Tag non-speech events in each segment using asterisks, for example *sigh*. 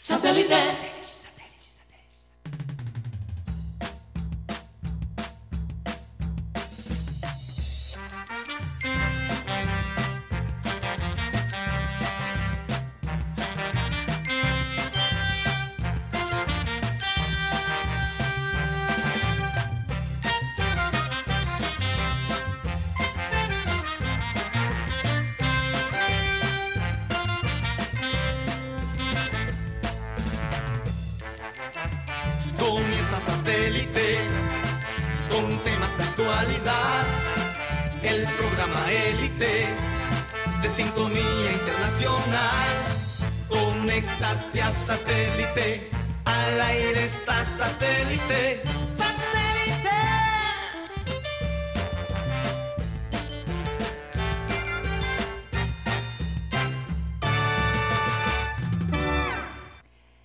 Satellite. Conéctate a satélite. Al aire está satélite. ¡Satélite!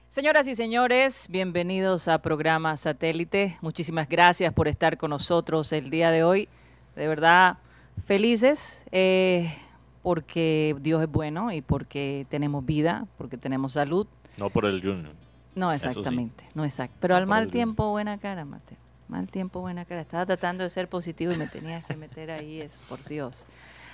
Señoras y señores, bienvenidos a programa Satélite. Muchísimas gracias por estar con nosotros el día de hoy. De verdad, felices eh, porque Dios es bueno y porque tenemos vida, porque tenemos salud. No por el Junior. No, sí. exactamente, no exacto. Pero al mal tiempo, buena cara, Mateo. Mal tiempo, buena cara. Estaba tratando de ser positivo y me tenías que meter ahí eso, por Dios.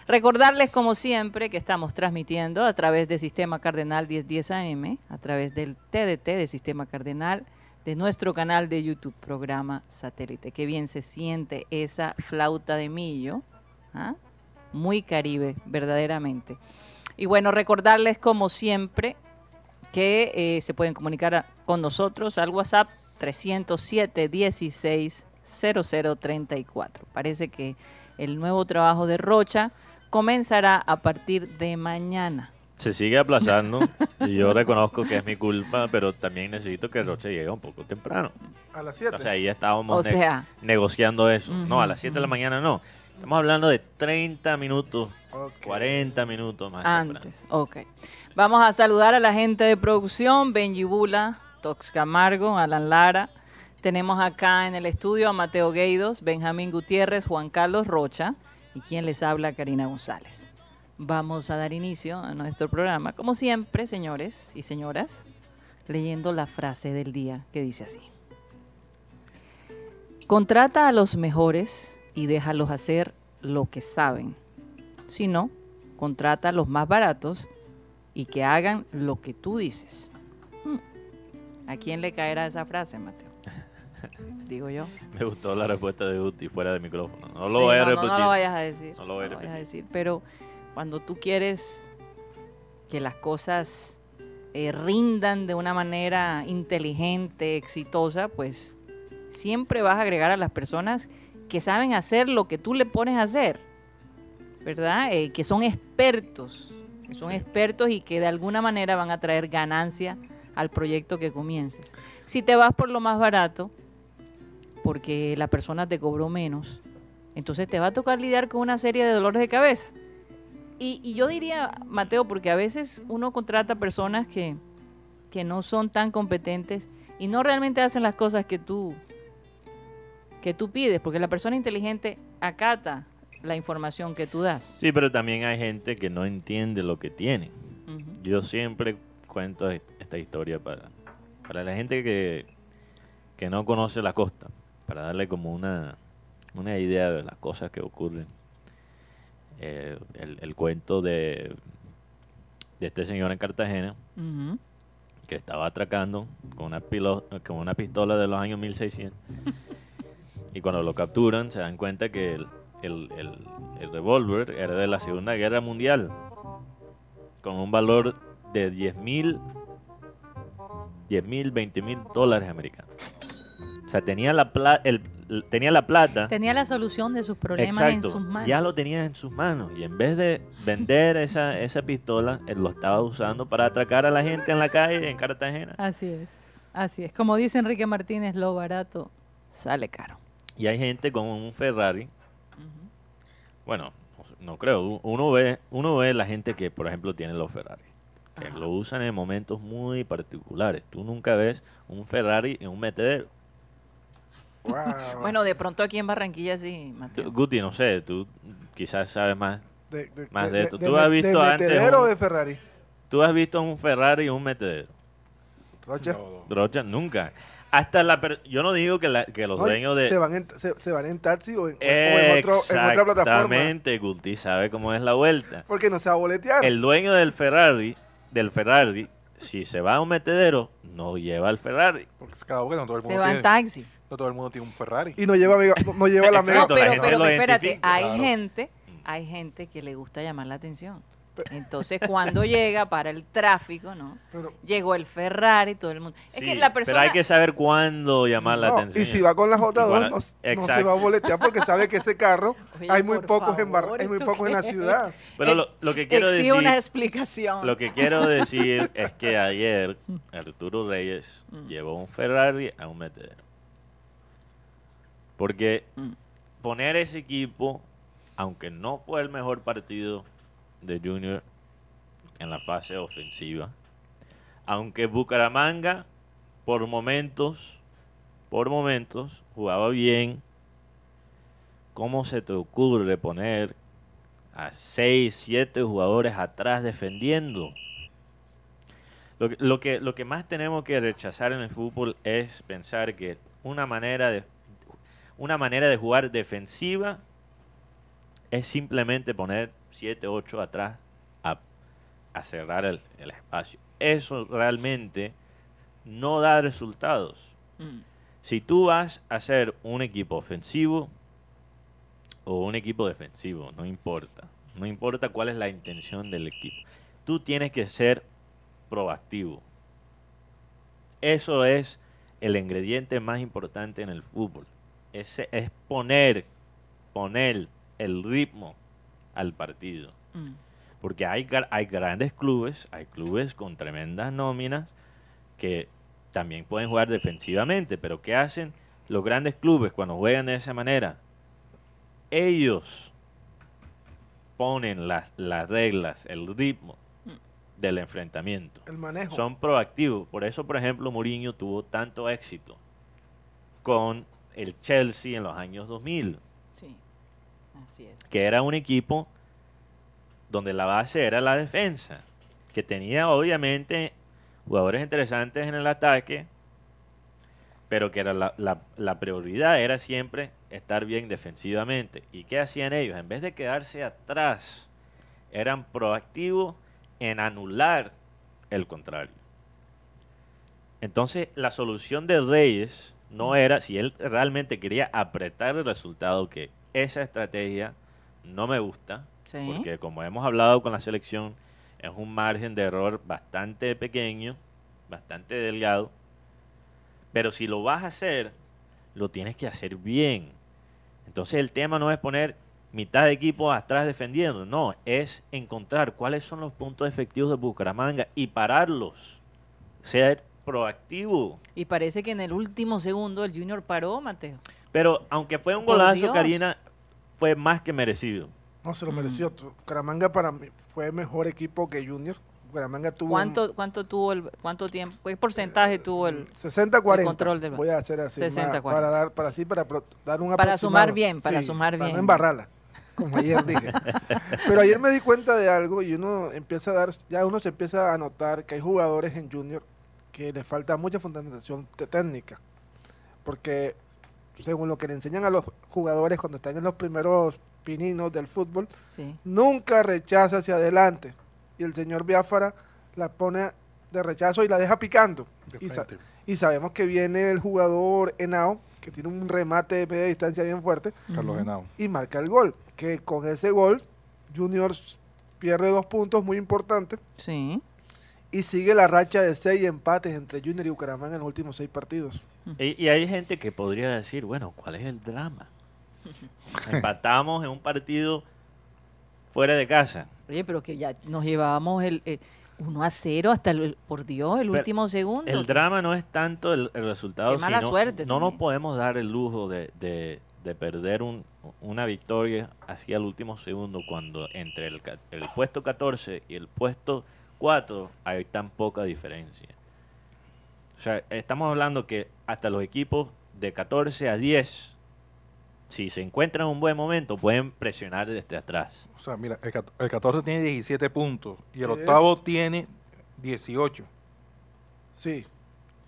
Recordarles, como siempre, que estamos transmitiendo a través del Sistema Cardenal 1010 AM, a través del TDT de Sistema Cardenal, de nuestro canal de YouTube, programa Satélite. Qué bien se siente esa flauta de millo. ¿ah? Muy caribe, verdaderamente. Y bueno, recordarles, como siempre, que eh, se pueden comunicar a- con nosotros al WhatsApp 307 16 0034. Parece que el nuevo trabajo de Rocha comenzará a partir de mañana. Se sigue aplazando y yo reconozco que es mi culpa, pero también necesito que Roche llegue un poco temprano. A las 7. O sea, ahí estábamos O ne- sea. negociando eso. No, a las 7 de la mañana no. Estamos hablando de 30 minutos, Ok. 40 minutos más. Antes, ok. Vamos a saludar a la gente de producción, Benji Bula, Tox Camargo, Alan Lara. Tenemos acá en el estudio a Mateo Gueidos, Benjamín Gutiérrez, Juan Carlos Rocha y quien les habla, Karina González. Vamos a dar inicio a nuestro programa, como siempre, señores y señoras, leyendo la frase del día que dice así. Contrata a los mejores y déjalos hacer lo que saben. Si no, contrata a los más baratos y que hagan lo que tú dices. Hmm. ¿A quién le caerá esa frase, Mateo? *laughs* Digo yo. Me gustó la respuesta de Guti fuera de micrófono. No lo Sí, voy a no, repetir. No, lo vayas a decir. No lo voy a vayas a decir. Pero cuando tú quieres que las cosas eh, rindan de una manera inteligente, exitosa, pues siempre vas a agregar a las personas que saben hacer lo que tú le pones a hacer, ¿verdad? Eh, que son expertos, que son Sí. expertos y que de alguna manera van a traer ganancia al proyecto que comiences. Si te vas por lo más barato, porque la persona te cobró menos, entonces te va a tocar lidiar con una serie de dolores de cabeza. Y, y yo diría, Mateo, porque a veces uno contrata personas que, que no son tan competentes y no realmente hacen las cosas que tú, que tú pides, porque la persona inteligente acata la información que tú das. Sí, pero también hay gente que no entiende lo que tiene. Yo siempre cuento est- esta historia para, para la gente que, que no conoce la costa, para darle como una, una idea de las cosas que ocurren. Eh, el, el cuento de, de este señor en Cartagena que estaba atracando con una, pilo- con una pistola de los años 1600 *laughs* y cuando lo capturan se dan cuenta que el, el, el, el revólver era de la Segunda Guerra Mundial con un valor de 10 mil 10 mil, 20 mil dólares americanos. O sea, tenía la, pla- el, tenía la plata. Tenía la solución de sus problemas Exacto, en sus manos. ya lo tenía en sus manos. Y en vez de vender *laughs* esa, esa pistola, él lo estaba usando para atracar a la gente en la calle en Cartagena. Así es, así es. Como dice Enrique Martínez, lo barato. Sale caro. Y hay gente con un Ferrari. Bueno, no creo. Uno ve, uno ve la gente que, por ejemplo, tiene los Ferrari. Que lo usan en momentos muy particulares. Tú nunca ves un Ferrari en un metedero. Wow. Bueno, de pronto aquí en Barranquilla sí, Mateo. Guti, no sé, tú quizás sabes más. de, de- más de- de esto. de- ¿Tú de- has visto de antes metedero un- o de Ferrari? Tú has visto un Ferrari y un metedero. Rocha. No, no. Rocha nunca. Hasta la per- yo no digo que, la- que los No, dueños de se, van en, se, se van en taxi o en, o en otro- en otra plataforma. Exactamente, Guti sabe cómo es la vuelta. Porque no se va a boletear. El dueño del Ferrari, del Ferrari, si se va a un metedero, no lleva el Ferrari. Porque es cada uno, no todo el Se mundo va en tiene, taxi. no todo el mundo tiene un Ferrari. Y no lleva, no, no lleva la mega. No, la pero, gente pero lo espérate, hay claro. gente, hay gente que le gusta llamar la atención. Entonces, cuando llega para el tráfico, ¿no? Pero- Llegó el Ferrari, todo el mundo. Es que la persona. Pero hay que saber cuándo llamar la No, atención. y si va con la J2, Igual- no, no se va a boletear porque sabe que ese carro *laughs* Oye, hay muy pocos en bar- hay muy ¿esto pocos en la ciudad. Pero lo, lo que quiero exige decir, una explicación. lo que quiero *laughs* decir es que ayer Arturo Reyes Mm. llevó un Ferrari a un metedero. Porque Mm. poner ese equipo, aunque no fue el mejor partido de Junior en la fase ofensiva, aunque Bucaramanga por momentos, por momentos jugaba bien, ¿cómo se te ocurre poner a 6, 7 jugadores atrás defendiendo? Lo que, lo, que, lo que más tenemos que rechazar en el fútbol es pensar que una manera de, una manera de jugar defensiva es simplemente poner 7, 8 atrás a, a cerrar el, el espacio. Eso realmente no da resultados. Mm. Si tú vas a hacer un equipo ofensivo o un equipo defensivo, no importa. No importa cuál es la intención del equipo. Tú tienes que ser proactivo. Eso es el ingrediente más importante en el fútbol. Ese es poner, poner el ritmo al partido. Mm. Porque hay, hay grandes clubes, hay clubes con tremendas nóminas que también pueden jugar defensivamente, pero ¿qué hacen los grandes clubes cuando juegan de esa manera? Ellos ponen las, las reglas, el ritmo del enfrentamiento. El manejo. Son proactivos. Por eso, por ejemplo, Mourinho tuvo tanto éxito con el Chelsea en los años 2000 Sí, que era un equipo donde la base era la defensa, que tenía obviamente jugadores interesantes en el ataque, pero que era la, la- la prioridad era siempre estar bien defensivamente. ¿Y qué hacían ellos? En vez de quedarse atrás, eran proactivos en anular el contrario. Entonces, la solución de Reyes no era, si él realmente quería apretar el resultado, que esa estrategia no me gusta, Sí. porque como hemos hablado con la selección, es un margen de error bastante pequeño, bastante delgado, pero si lo vas a hacer, lo tienes que hacer bien. Entonces el tema no es poner mitad de equipo atrás defendiendo, no, es encontrar cuáles son los puntos efectivos de Bucaramanga y pararlos. Ser proactivo. Y parece que en el último segundo el Junior paró, Mateo. Pero aunque fue un Por golazo, Dios. Karina, fue más que merecido. No Mm. se lo mereció. Bucaramanga para mí fue mejor equipo que Junior. Bucaramanga tuvo un ¿Cuánto, cuánto tuvo el, cuánto tiempo, qué porcentaje tuvo el, 60-40. el control del- Voy a hacer así. 60-40. más, para dar, para así, para pro- dar un Para sumar bien, para sumar Para bien. no embarrarla, como ayer dije. *laughs* Pero ayer me di cuenta de algo y uno empieza a dar, ya uno se empieza a notar que hay jugadores en Junior que le falta mucha fundamentación técnica. Porque según lo que le enseñan a los jugadores cuando están en los primeros pininos del fútbol, sí. nunca rechaza hacia adelante. Y el señor Biafara la pone de rechazo y la deja picando. De Y, sa- frente. y sabemos que viene el jugador Henao, que tiene un remate de media distancia bien fuerte, Carlos. Henao. y marca el gol. Que con ese gol, Junior pierde dos puntos muy importantes Sí. y sigue la racha de seis empates entre Junior y Bucaramanga en los últimos seis partidos. Y, y hay gente que podría decir, bueno, ¿cuál es el drama? *laughs* Empatamos en un partido fuera de casa. Oye, pero que ya nos llevábamos el, eh, 1 a 0 hasta el, por Dios, el Pero último segundo. El drama no es tanto el, el resultado, Qué mala sino suerte no nos podemos dar el lujo de, de- de perder un- una victoria hacia el último segundo cuando entre el, el puesto 14 y el puesto 4 hay tan poca diferencia. O sea, estamos hablando que hasta los equipos de 14 a 10, si se encuentran en un buen momento, pueden presionar desde atrás. O sea, mira, el, cat- el 14 tiene 17 puntos y el ¿Qué octavo es? tiene 18. Sí.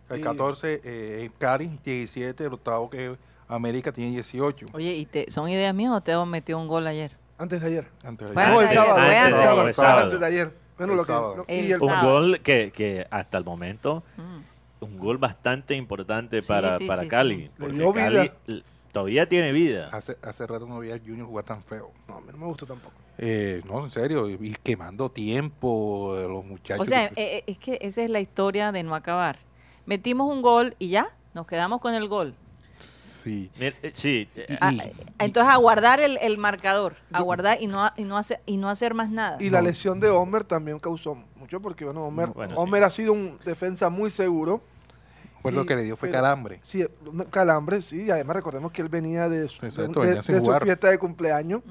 El Y- 14, eh, Cali, 17. El octavo que América tiene 18. Oye, ¿y te, son ideas mías o Teo metió un gol ayer? Antes de ayer. Antes de ayer. No, el antes de- sábado. el antes de sábado, ayer. el sábado. Antes de ayer. Bueno, El lo que, lo- El y el Un sábado. gol que, que hasta el momento, Mm. Un gol bastante importante Sí, para, sí, para sí, Cali. sí. Le Porque dio Cali vida. todavía tiene vida. Hace, hace rato no veía al Junior jugar tan feo. No, a mí no me gustó tampoco. Eh, no, en serio. Y quemando tiempo de los muchachos. O sea, que- eh, eh, es que esa es la historia de no acabar. Metimos un gol y ya, nos quedamos con el gol. sí. Eh, Sí, eh, Y- Ah, y- eh, Entonces, aguardar el, el marcador, aguardar y no, y, no hacer, y no hacer más nada. Y la lesión de Homer también causó mucho porque, bueno, Homer, Bueno, Homer ha sido un defensa muy seguro. Pues lo que le dio fue pero- calambre. Sí, calambre, sí. Y además recordemos que él venía de su, Exacto, de- venía sin de su fiesta de cumpleaños.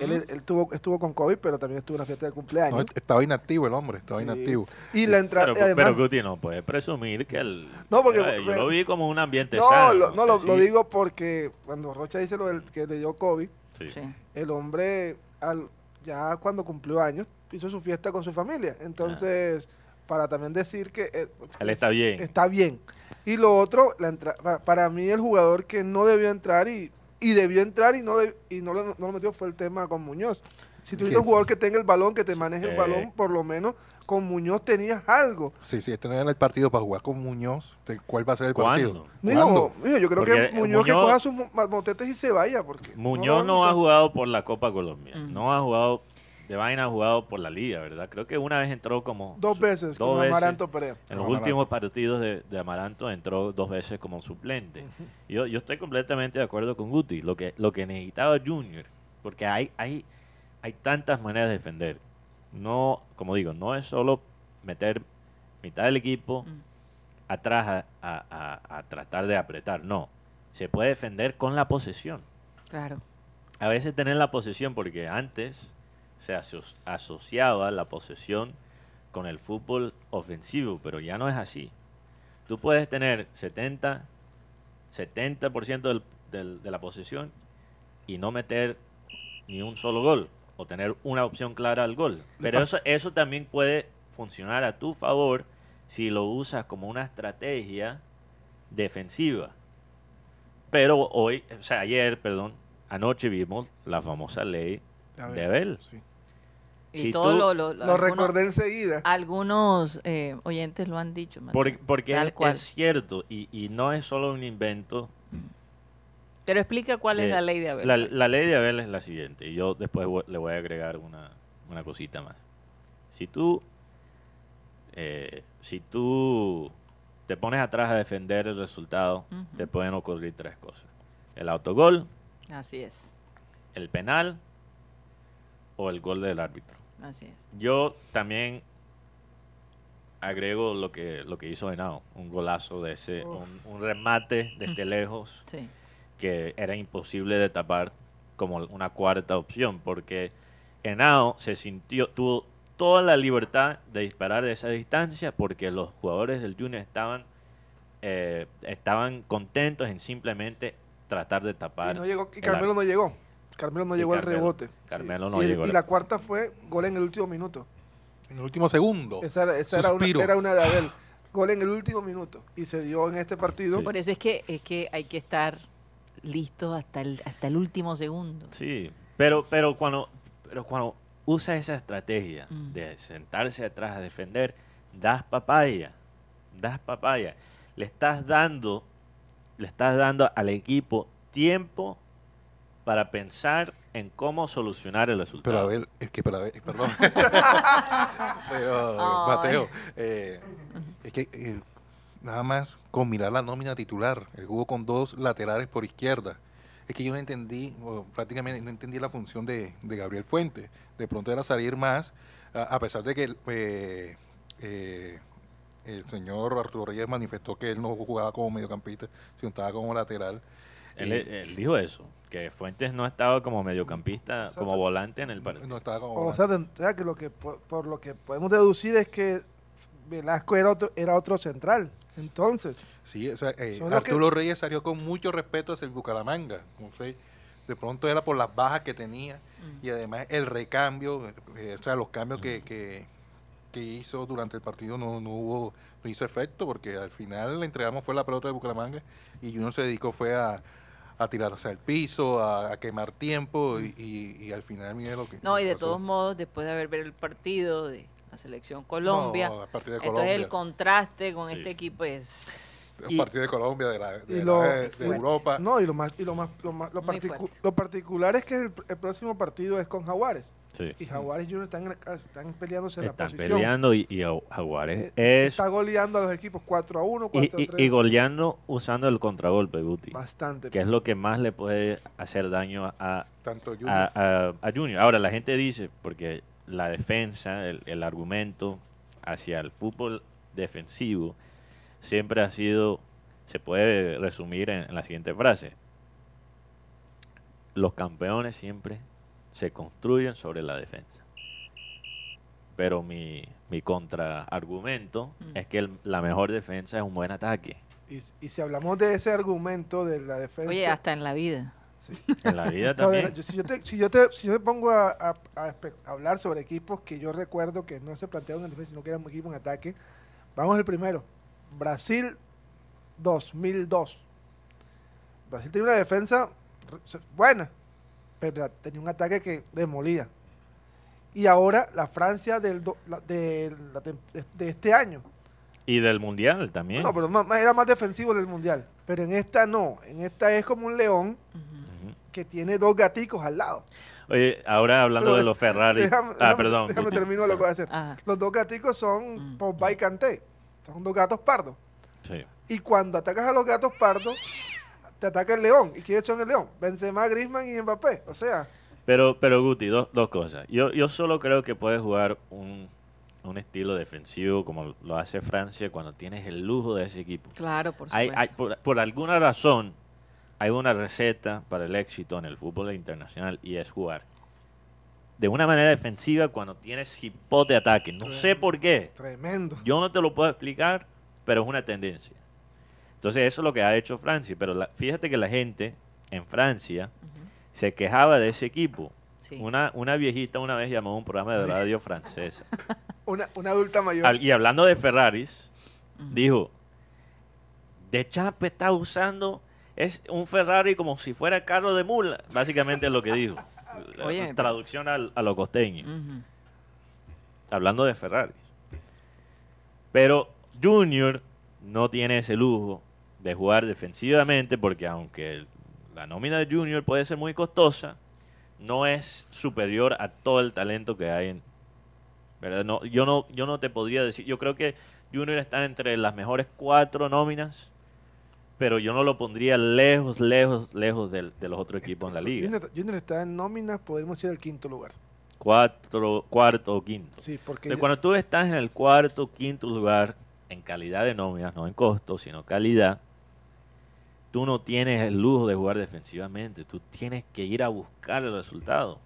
Él, él tuvo, estuvo con COVID, pero también estuvo en la fiesta de cumpleaños. No, estaba inactivo el hombre, estaba Sí. inactivo. y la entrada, pero, además, pero Guti no puede presumir que el... No, porque- Eh, yo lo vi como un ambiente no, sano. lo, o no sea, lo, sí, lo digo porque cuando Rocha dice lo del que le dio COVID, sí. Sí. el hombre al, ya cuando cumplió años hizo su fiesta con su familia. Entonces, para también decir que eh, Él está bien. está bien. Y lo otro, la entra- para mí el jugador que no debió entrar y, y debió entrar y no, de- y no, lo, no lo metió fue el tema con Muñoz. Si eres un jugador que tenga el balón, que te maneje el balón, por lo menos con Muñoz tenías algo. Sí, sí, este no era el partido para jugar con Muñoz. ¿de ¿Cuál va a ser el partido? ¿Cuándo? Mijo, ¿Cuándo? mijo, yo creo Porque que Muñoz, que coja sus mo- motetes y se vaya. Porque Muñoz no, ha jugado por la Copa Colombia. Ujú. No ha jugado... De vaina ha jugado por la liga, ¿verdad? Creo que una vez entró como... dos veces dos con veces. Amaranto Perea. En los Amaranto. últimos partidos de, de Amaranto entró dos veces como suplente. yo, yo estoy completamente de acuerdo con Guti. Lo que, lo que necesitaba Junior, porque hay, hay, hay tantas maneras de defender. No, como digo, no es solo meter mitad del equipo Mm. atrás a, a- a- a tratar de apretar. No, se puede defender con la posesión. Claro. A veces tener la posesión, porque antes se aso- asociaba la posesión con el fútbol ofensivo, pero ya no es así. Tú puedes tener 70, 70% del- del- de la posesión y no meter ni un solo gol, o tener una opción clara al gol. Pero eso, eso también puede funcionar a tu favor si lo usas como una estrategia defensiva. Pero hoy, o sea, ayer, perdón, anoche vimos la famosa ley de Abel. sí. Y Si todo tú- lo, lo- Lo algunos- recordé enseguida. Algunos eh, oyentes lo han dicho. Por- porque es, cual. es cierto y, y no es solo un invento. Pero explica cuál es de- la ley de Abel. La, la ley de Abel es la siguiente y yo después vo- le voy a agregar una, una cosita más. Si tú, eh, si tú te pones atrás a defender el resultado, te pueden ocurrir tres cosas. El autogol, Así es, el penal o el gol del árbitro. Así es. Yo también agrego lo que, lo que hizo Henao, un golazo de ese, un, un remate desde *laughs* lejos Sí. que era imposible de tapar como una cuarta opción, porque Henao se sintió, tuvo toda la libertad de disparar de esa distancia porque los jugadores del Junior estaban, eh, estaban contentos en simplemente tratar de tapar. Y, no llegó, y el Carmelo no llegó. Carmelo no Y llegó al rebote. Carmelo Sí. no y, llegó Y la cuarta fue gol en el último minuto. En el último segundo. Esa era, esa era una, era una de Abel. Gol en el último minuto. Y se dio en este partido. Sí. Por eso es que, es que hay que estar listo hasta el, hasta el último segundo. Sí, pero, pero cuando, pero cuando usa esa estrategia Mm. de sentarse atrás a defender, das papaya, das papaya. Le estás dando, le estás dando al equipo tiempo para pensar en cómo solucionar el resultado. Pero a ver, es que, pero a ver, perdón. *laughs* pero. Mateo, eh, es que eh, nada más con mirar la nómina titular, él jugó con dos laterales por izquierda. Es que yo no entendí, o prácticamente no entendí la función de, de Gabriel Fuente. De pronto era salir más, a, a pesar de que eh, eh, el señor Arturo Reyes manifestó que él no jugaba como mediocampista, sino estaba como lateral. Él, dijo eso, que Fuentes no estaba como mediocampista, Exacto. como volante en el partido. no estaba como O sea, ten- o sea, que lo que por, por lo que podemos deducir es que Velasco era otro, era otro central. Entonces, Sí, o sea, eh, que- Arturo Reyes salió con mucho respeto hacia el Bucaramanga. No sé, de pronto era por las bajas que tenía y además el recambio, eh, o sea, los cambios que, que, que hizo durante el partido no, no hubo, no hizo efecto, porque al final le entregamos fue la pelota de Bucaramanga y Junior se dedicó fue a, a tirarse al piso, a, a quemar tiempo y, y- y al final mire lo que No, y de pasó. todos modos, después de haber ver el partido de la selección Colombia, No, el partido de entonces el contraste con Sí. este equipo es... El partido de Colombia, de, la, de, Y la- lo- de fuerte. Europa. No, y lo más, y lo más, lo más, lo, particu- fuerte. lo particular es que el, el próximo partido es con Jaguares. Sí. Y Jaguares y Junior están, en la- están peleándose en la Están posición. peleando y, y Jaguares Eh, es... Está goleando a los equipos 4 a 1, Y, 4 a y, 3. y goleando usando el contragolpe, Guti. Bastante. Que es lo que más le puede hacer daño a, Tanto Junior. a, a- a Junior. Ahora, la gente dice, porque la defensa, el, el argumento hacia el fútbol defensivo siempre ha sido, se puede resumir en, en la siguiente frase. Los campeones siempre se construyen sobre la defensa. Pero mi, mi contraargumento Mm. es que el- la mejor defensa es un buen ataque. Y, y si hablamos de ese argumento de la defensa. Oye, hasta en la vida. *laughs* En la vida también. yo- si, yo te, si, yo te, si yo me pongo a, a- a espe- a hablar sobre equipos que yo recuerdo que no se plantearon en defensa, sino que eran equipos en ataque, vamos al primero. Brasil 2002. Brasil tenía una defensa buena, pero tenía un ataque que demolía. Y ahora la Francia del do- la- de, la tem- de- de este año. Y del mundial también. No, pero más- era más defensivo en el Mundial. Pero en esta no. En esta es como un león que tiene dos gaticos al lado. Oye, ahora hablando Pero de los Ferrari. Déjame, ah, déjame- perdón. déjame Guti. terminar lo que voy a hacer. Ajá. Los dos gaticos son Mm. Pogba y Kanté. Son dos gatos pardos. Sí. Y cuando atacas a los gatos pardos, te ataca el león. ¿Y quiénes son el león? Benzema, Griezmann y Mbappé. O sea, Pero, pero Guti, dos, dos cosas. Yo, yo solo creo que puedes jugar un, un estilo defensivo como lo hace Francia cuando tienes el lujo de ese equipo. Claro, por Hay, supuesto. hay- por, por alguna razón, hay una receta para el éxito en el fútbol internacional y es jugar de una manera defensiva cuando tienes hipote ataque. No sé por qué. tremendo. Yo no te lo puedo explicar, pero es una tendencia. Entonces eso es lo que ha hecho Francia. Pero la- fíjate que la gente en Francia se quejaba de ese equipo. Sí. Una, una viejita una vez llamó a un programa de *laughs* radio francesa. *laughs* Una, una adulta mayor. Al- y hablando de Ferraris, dijo, De Champ está usando es un Ferrari como si fuera carro de mula. Básicamente es lo que dijo. La Oye, pero- traducción al- a lo costeño. Hablando de Ferrari. Pero Junior no tiene ese lujo de jugar defensivamente porque aunque la nómina de Junior puede ser muy costosa, no es superior a todo el talento que hay en ¿verdad? No, yo no yo no te podría decir, yo creo que Junior está entre las mejores cuatro nóminas, pero yo no lo pondría lejos, lejos, lejos del- de, los otros equipos en la liga. Junior, Junior está en nóminas, podemos decir el quinto lugar. Cuatro, cuarto o quinto. Sí, porque De cuando tú estás en el cuarto, quinto lugar, en calidad de nóminas, no en costo, sino calidad, tú no tienes el lujo de jugar defensivamente. Tú tienes que ir a buscar el resultado.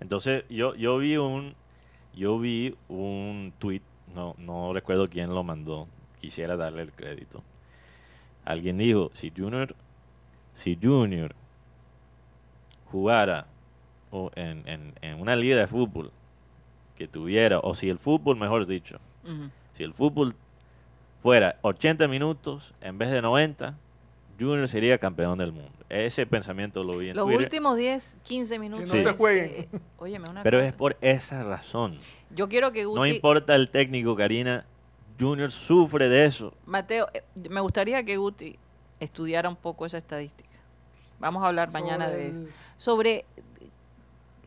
Entonces, yo, yo vi un yo vi un tweet, no, no recuerdo quién lo mandó, quisiera darle el crédito. Alguien dijo, si Junior, si Junior jugara o en, en- en una liga de fútbol que tuviera, o si el fútbol, mejor dicho, si el fútbol fuera 80 minutos en vez de 90, Junior sería campeón del mundo. Ese pensamiento lo vi en Los Twitter. últimos 10, 15 minutos. no se es, jueguen. eh, óyeme, una Pero cosa. es por esa razón. Yo quiero que No importa el técnico, Karina, Junior sufre de eso. Mateo, eh, me gustaría que Guti estudiara un poco esa estadística. Vamos a hablar mañana sobre de eso. el- Sobre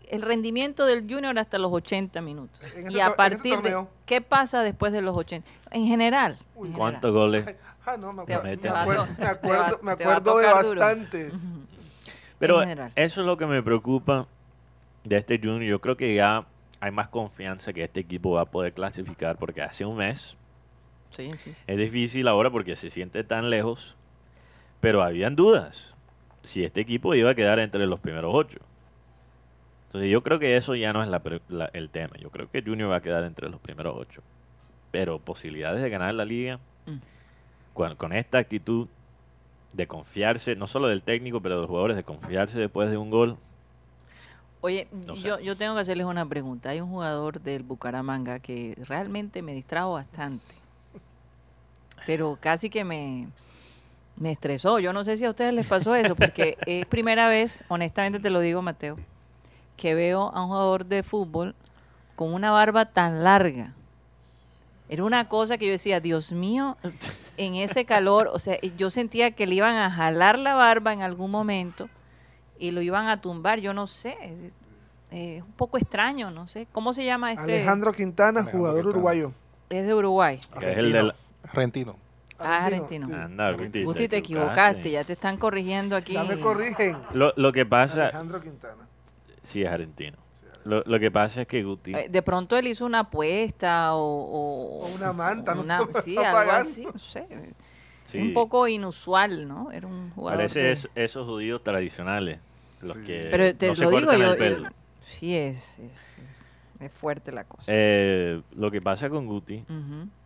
el rendimiento del Junior hasta los 80 minutos. Este y a en partir este de... ¿Qué pasa después de los 80? En general. Uy, en ¿Cuántos general. goles? Ah, no, me acuerdo, me acuerdo, *laughs* me acuerdo, me de bastantes. Pero eso es lo que me preocupa de este Junior. Yo creo que ya hay más confianza que este equipo va a poder clasificar porque hace un mes Sí, sí. es difícil ahora porque se siente tan lejos, pero habían dudas si este equipo iba a quedar entre los primeros ocho. Entonces yo creo que eso ya no es la la- el tema. Yo creo que Junior va a quedar entre los primeros ocho. Pero posibilidades de ganar la liga Mm. con, con esta actitud de confiarse, no solo del técnico, pero de los jugadores, de confiarse después de un gol. Oye, No sé. yo, yo tengo que hacerles una pregunta. Hay un jugador del Bucaramanga que realmente me distrajo bastante. Pero casi que me, me estresó. Yo no sé si a ustedes les pasó eso, porque *laughs* es primera vez, honestamente te lo digo, Mateo, que veo a un jugador de fútbol con una barba tan larga. Era una cosa que yo decía, Dios mío, en ese calor, o sea, yo sentía que le iban a jalar la barba en algún momento y lo iban a tumbar, yo no sé, es, es un poco extraño, no sé. ¿Cómo se llama este? Alejandro Quintana, Alejandro jugador Quintana. uruguayo. Es de Uruguay. Es el del... Argentino. Ah, argentino. sí. Anda, Guti, Gusti, te equivocaste, ya te están corrigiendo aquí. Ya me corrigen. Lo, lo que pasa... Alejandro Quintana. Sí, es argentino. Lo, lo que pasa es que Guti... Eh, De pronto él hizo una apuesta o... O, O una manta, ¿no? una- sí, *laughs* algo pagando. así, no sé. sí, Un poco inusual, ¿no? Era un jugador. Parece es- esos judíos tradicionales. Los que Pero te no se lo digo yo. yo- sí, es, es, es fuerte la cosa. Eh, lo que pasa con Guti,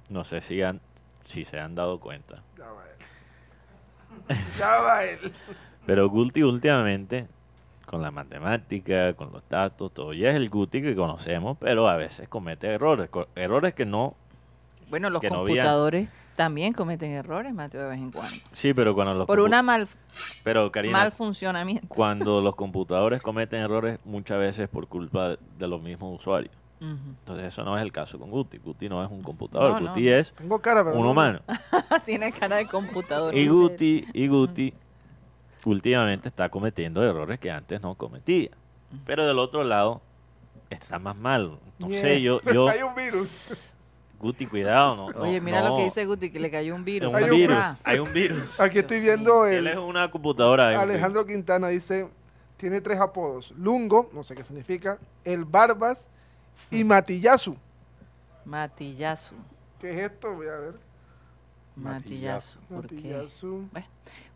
no sé si, han, si se han dado cuenta, Ya va él. Ya va él. pero Guti últimamente, con la matemática, con los datos, todo, ya es el Guti que conocemos, pero a veces comete errores, errores que no... Bueno, los no computadores también cometen errores, Mateo, de vez en cuando. Sí, pero cuando los Por una mal, Pero Karina, mal funcionamiento. cuando los computadores cometen errores, muchas veces por culpa de los mismos usuarios. Entonces eso no es el caso con Guti. Guti no es un computador, No, Guti no. es Tengo cara, pero. un no- humano. *laughs* Tiene cara de computador. Y. Guti, y Guti últimamente está cometiendo errores que antes no cometía. Pero del otro lado está más mal. No sé, yo, *laughs* yo, Hay un virus. Guti, cuidado, no. Oye, no, mira lo que dice Guti, que le cayó un virus. Un Hay un virus, Ah, hay un virus. *laughs* Aquí estoy viendo Él es una computadora. Alejandro Quintana dice: tiene tres apodos: Lungo, no sé qué significa, el Barbas y Matillazu. Matillazo. ¿Qué es esto? Voy a ver. Matillazo. ¿Por qué? Matillazu. Bueno,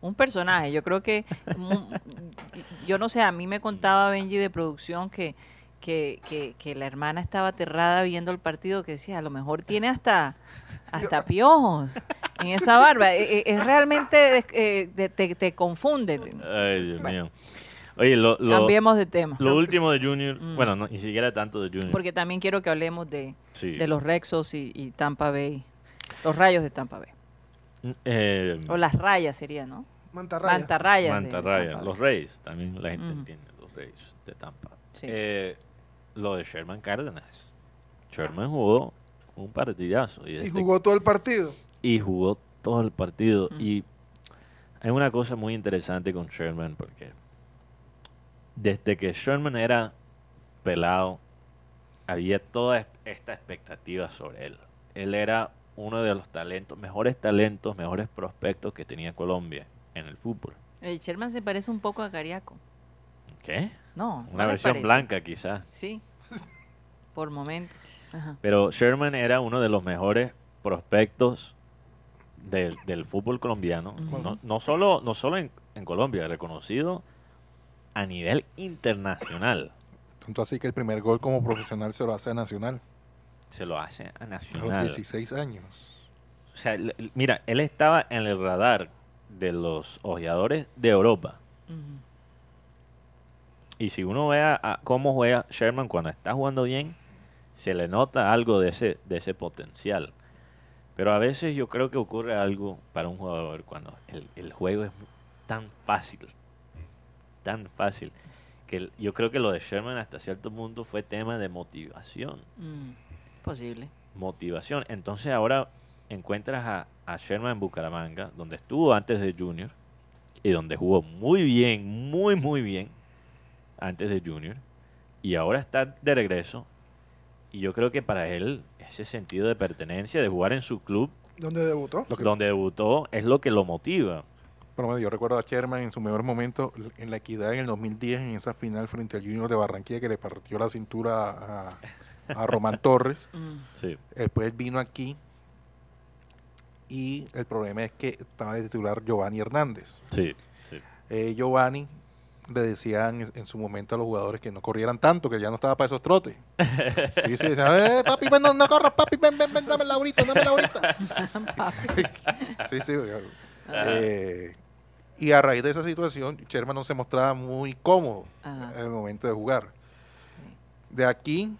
un personaje. Yo creo que, *laughs* yo no sé, a mí me contaba Benji de producción que, que, que, que la hermana estaba aterrada viendo el partido, que decía, a lo mejor tiene hasta, hasta piojos en esa barba. E- e- Es, realmente, eh, de- te, te confunde. Ay, Dios mío. Oye, lo, lo, Cambiemos de tema. lo último de Junior, Mm. bueno, no, ni siquiera tanto de Junior. Porque también quiero que hablemos de, sí. de los Rexos y, y Tampa Bay. Los rayos de Tampa Bay. Eh, O las rayas sería, ¿no? Mantarraya. Mantarrayas. de Mantarraya, Tampa los. Reyes, también la gente Ujú. entiende, los Reyes de Tampa. Sí. Eh, lo de Sherman Cárdenas. Sherman jugó un partidazo. Y, jugó todo el partido. y jugó todo el partido. Y hay una cosa muy interesante con Sherman porque desde que Sherman era pelado, había toda es- esta expectativa sobre él. Él era uno de los talentos, mejores talentos, mejores prospectos que tenía Colombia en el fútbol. El Sherman se parece un poco a Cariaco. ¿Qué? No. ¿no Una versión blanca quizás. Sí. Por momentos. Ajá. Pero Sherman era uno de los mejores prospectos del, del fútbol colombiano. No, no solo, no solo en, en Colombia, reconocido a nivel internacional. Tanto así que el primer gol como profesional se lo hace a Nacional Se lo hace a a los Nacional. 16 años. O sea, mira, él estaba en el radar de los ojeadores de Europa. Y si uno ve a, a cómo juega Sherman cuando está jugando bien, se le nota algo de ese, de ese potencial. Pero a veces yo creo que ocurre algo para un jugador cuando el, el juego es tan fácil, tan fácil, que el- yo creo que lo de Sherman hasta cierto punto fue tema de motivación. Mm, Posible. Motivación. Entonces ahora encuentras a, a Sherman en Bucaramanga, donde estuvo antes de Junior, y donde jugó muy bien, muy, muy bien, antes de Junior, y ahora está de regreso. Y yo creo que para él ese sentido de pertenencia, de jugar en su club, ¿Dónde debutó? Donde debutó, es lo que lo motiva. Bueno, yo recuerdo a Sherman en su mejor momento en la equidad en el 2010, en esa final frente al Junior de Barranquilla que le partió la cintura a, a Román *laughs* Torres. Mm. Sí. Después él vino aquí y el problema es que estaba de titular Giovanni Hernández. Sí, sí. Eh, Giovanni le decían en, en su momento a los jugadores que no corrieran tanto, que ya no estaba para esos trotes. *laughs* Sí, sí, decían, eh, papi, ven, no, no corras, papi, ven, ven, ven, dame la ahorita, dame la ahorita. *laughs* sí, sí. eh, y a raíz de esa situación, Sherman no se mostraba muy cómodo Ajá. en el momento de jugar. De aquí,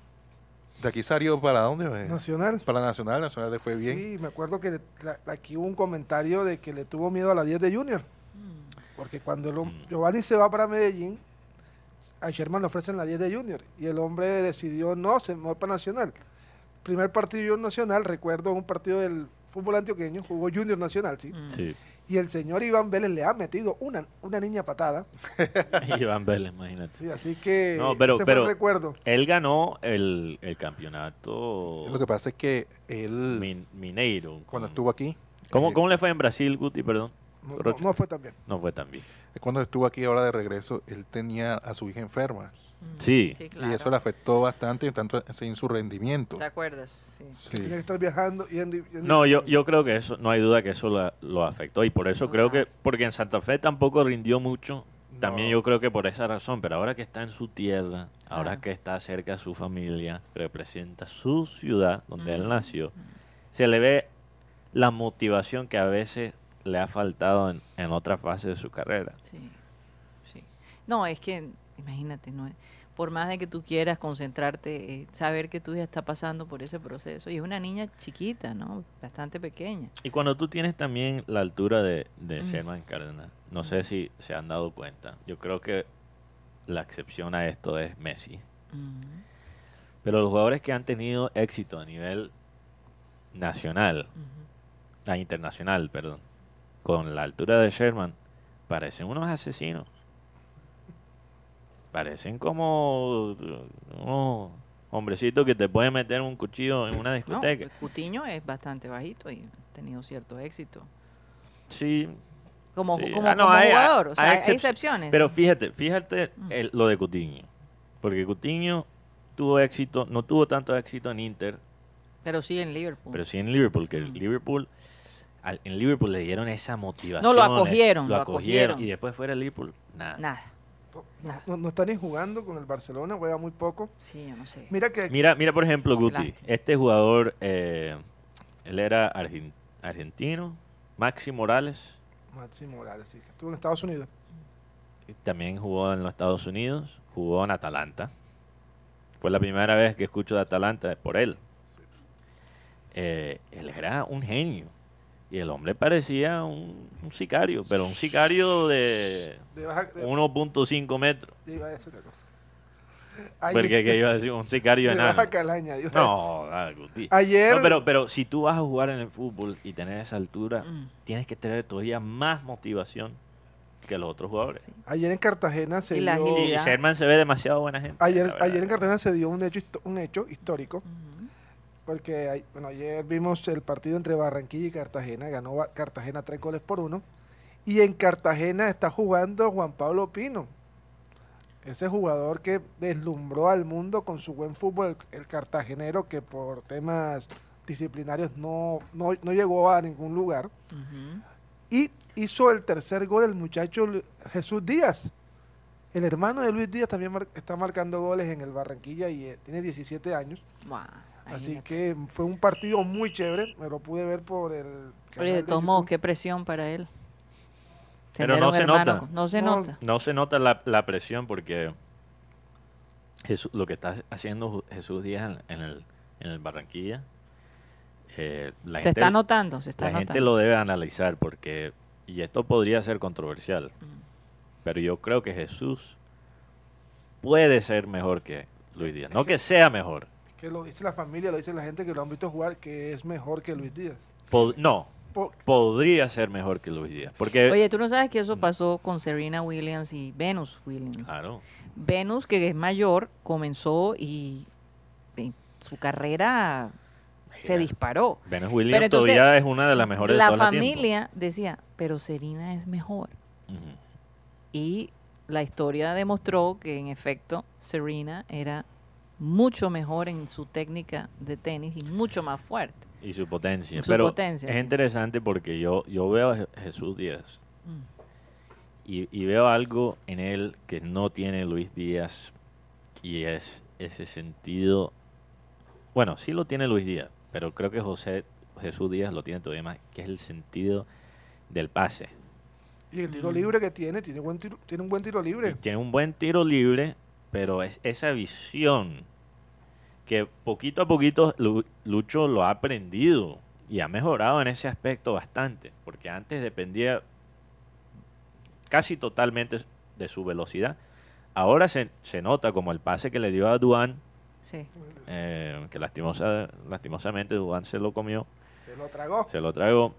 de aquí salió para dónde? eh? Nacional. Para Nacional, Nacional le fue bien. Sí, me acuerdo que le- la- aquí hubo un comentario de que le tuvo miedo a la 10 de Junior. Porque cuando el Mm. Giovanni se va para Medellín, a Sherman le ofrecen la 10 de Junior. Y el hombre decidió, no, se voy para Nacional. Primer partido Nacional, recuerdo un partido del fútbol antioqueño, jugó Junior Nacional, sí. Mm. Sí. Y el señor Iván Vélez le ha metido una, una niña patada. *laughs* Iván Vélez, imagínate. Sí, así que No, pero- ese pero- fue el recuerdo. Él ganó el, el campeonato Lo que pasa es que él, min- mineiro. cuando con- estuvo aquí, ¿Cómo, eh, ¿Cómo le fue en Brasil, Guti? Perdón. No, no fue tan bien. No fue tan bien. Cuando estuvo aquí ahora de regreso, él tenía a su hija enferma. Sí. Sí, Y claro. eso le afectó bastante, tanto así en su rendimiento. ¿Te acuerdas? Sí. Sí. Tenía que estar viajando, yendo y- y- No, yo, yo creo que eso, no hay duda que eso lo, lo afectó. Y por eso creo que, porque en Santa Fe tampoco rindió mucho. También yo creo que por esa razón, pero ahora que está en su tierra, ahora que está cerca de su familia, representa su ciudad donde él nació, se le ve la motivación que a veces le ha faltado en, en otra fase de su carrera. Sí, sí. No, es que, imagínate, no es- por más de que tú quieras concentrarte, eh, saber que tu hija está pasando por ese proceso. Y es una niña chiquita, ¿no? Bastante pequeña. Y cuando tú tienes también la altura de, de Mm. Sherman Cárdenas, no sé si se han dado cuenta. Yo creo que la excepción a esto es Messi. Pero los jugadores que han tenido éxito a nivel nacional, Ujú. a internacional, perdón, con la altura de Sherman, parecen unos asesinos. Parecen como unos hombrecitos que te pueden meter un cuchillo en una No, discoteca. pues, Cutiño es bastante bajito y ha tenido cierto éxito. Sí, Como, Sí. como, Ah, no, como hay- jugador, hay o sea, hay, excep- excepciones. Pero fíjate, fíjate Mm. el- lo de Cutiño. Porque Cutiño tuvo éxito, no tuvo tanto éxito en Inter, Pero sí en Liverpool. pero sí en Liverpool, que el Mm. Liverpool, al- en Liverpool le dieron esa motivación. No, lo acogieron, lo lo acogieron. acogieron. Y después fuera el Liverpool, nada. Nada. No, no- no está ni jugando con el Barcelona, juega muy poco. Sí, yo no sé. Mira que Mira, mira por ejemplo, Guti, Lástima. este jugador, eh, él era argen- argentino, Maxi Morales, Maxi Morales, sí, que estuvo en Estados Unidos. y también jugó en los Estados Unidos, jugó en Atalanta. Fue la primera vez que escucho de Atalanta por él. Eh, él era un genio. Y el hombre parecía un, un sicario, pero un sicario de De de- 1.5 metros. iba a decir otra cosa. Porque que iba a decir un sicario de enano. baja calaña, iba a decir. No, Guti. Ayer, No, pero, pero si tú vas a jugar en el fútbol y tener esa altura, Mm. tienes que tener todavía más motivación que los otros jugadores. ayer en Cartagena se Y la dio... Y. Sherman se ve demasiado buena gente. Ayer, ayer en Cartagena se dio un hecho, un hecho histórico. Porque bueno, ayer vimos el partido entre Barranquilla y Cartagena, ganó Cartagena tres goles por uno, y en Cartagena está jugando Juan Pablo Pino, ese jugador que deslumbró al mundo con su buen fútbol, el, el cartagenero que por temas disciplinarios no, no, no llegó a ningún lugar, y hizo el tercer gol el muchacho Jesús Díaz. El hermano de Luis Díaz también mar- está marcando goles en el Barranquilla y eh, tiene 17 años. Buah, Así que fue un partido muy chévere. Me lo pude ver por el. Oye, de todos modos, qué presión para él. Pero no se nota. con- No se No. nota. No se nota la, la presión porque Jesús- lo que está haciendo Jesús Díaz en, en el, en el Barranquilla, eh, la se gente, está notando, se está la notando. gente lo debe analizar porque, y esto podría ser controversial, Mm. pero yo creo que Jesús puede ser mejor que Luis Díaz. No que sea mejor. Que lo dice la familia, lo dice la gente que lo han visto jugar, que es mejor que Luis Díaz. Pod- no, Po- podría ser mejor que Luis Díaz. Porque, Oye, tú no sabes que eso pasó con Serena Williams y Venus Williams. claro, Venus, que es mayor, comenzó y, y su carrera se disparó. Venus Williams entonces, todavía es una de las mejores la de la tiempo. familia decía, pero Serena es mejor. Y la historia demostró que en efecto Serena era mucho mejor en su técnica de tenis y mucho más fuerte. Y su potencia. Su Pero potencia, es sí. interesante porque yo, yo veo a Je- Jesús Díaz Mm. y, y veo algo en él que no tiene Luis Díaz y es ese sentido. Bueno, sí lo tiene Luis Díaz, pero creo que José Jesús Díaz lo tiene todavía más, que es el sentido del pase. y el tiro Mm. libre que tiene, tiene, buen tiro- tiene un buen tiro libre. Tiene un buen tiro libre, pero es esa visión que poquito a poquito Lu- Lucho lo ha aprendido y ha mejorado en ese aspecto bastante, porque antes dependía casi totalmente de su velocidad. Ahora se, se nota como el pase que le dio a Duan, Sí. eh, que lastimosa, lastimosamente Duan se lo comió, Se lo tragó. se lo traigo.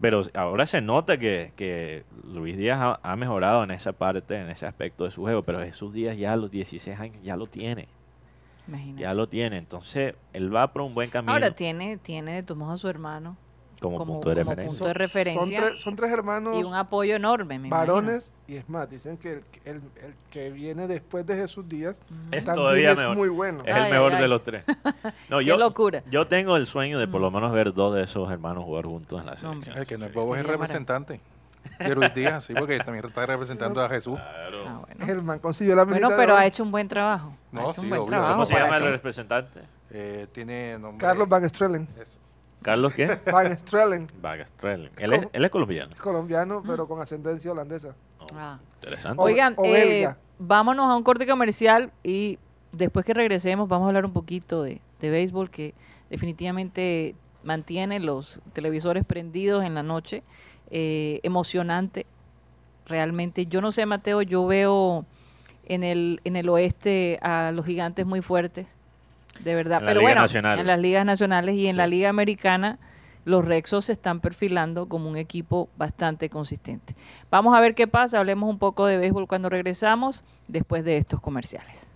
Pero ahora se nota que, que Luis Díaz ha, ha mejorado en esa parte, en ese aspecto de su juego, pero Jesús Díaz ya a los 16 años ya lo tiene, Imagínate. ya lo tiene. Entonces, él va por un buen camino Ahora tiene, tiene de todos modos a su hermano como, como- punto de como referencia. punto de referencia Son, tres, son tres hermanos y un apoyo enorme, me varones y es más, dicen que el, el- el que viene después de Jesús Díaz Es todavía es mejor. muy bueno. Es Ay, el mejor ay, de los tres. *laughs* No, Qué yo, locura. yo tengo el sueño de por lo Mm. menos ver dos de esos hermanos jugar juntos en la No, selección. El que no es bobo es el representante. De Luis Díaz, sí, porque también está representando a Jesús. Claro. Ah, bueno. El man consiguió la Bueno, pero de ha hecho un buen trabajo. No, sí, un buen obvio. trabajo. ¿Cómo se ¿para llama el representante? Eh, tiene nombre. Carlos Van Strelen. Eso. ¿Carlos qué? *laughs* Van Strelen, Vargas Strelling. Él, es, ¿Cómo? él es colombiano. colombiano, pero con ascendencia holandesa. Oh, Ah. Interesante. O- Oigan, o eh, belga. vámonos a un corte comercial y después que regresemos vamos a hablar un poquito de, de béisbol que definitivamente mantiene los televisores prendidos en la noche. Eh, emocionante, realmente. Yo no sé, Mateo, yo veo en el, en el oeste a los gigantes muy fuertes, de verdad. En las Pero ligas bueno, nacionales. en las ligas nacionales y en Sí. la liga americana los Rexos se están perfilando como un equipo bastante consistente. Vamos a ver qué pasa, hablemos un poco de béisbol cuando regresamos después de estos comerciales.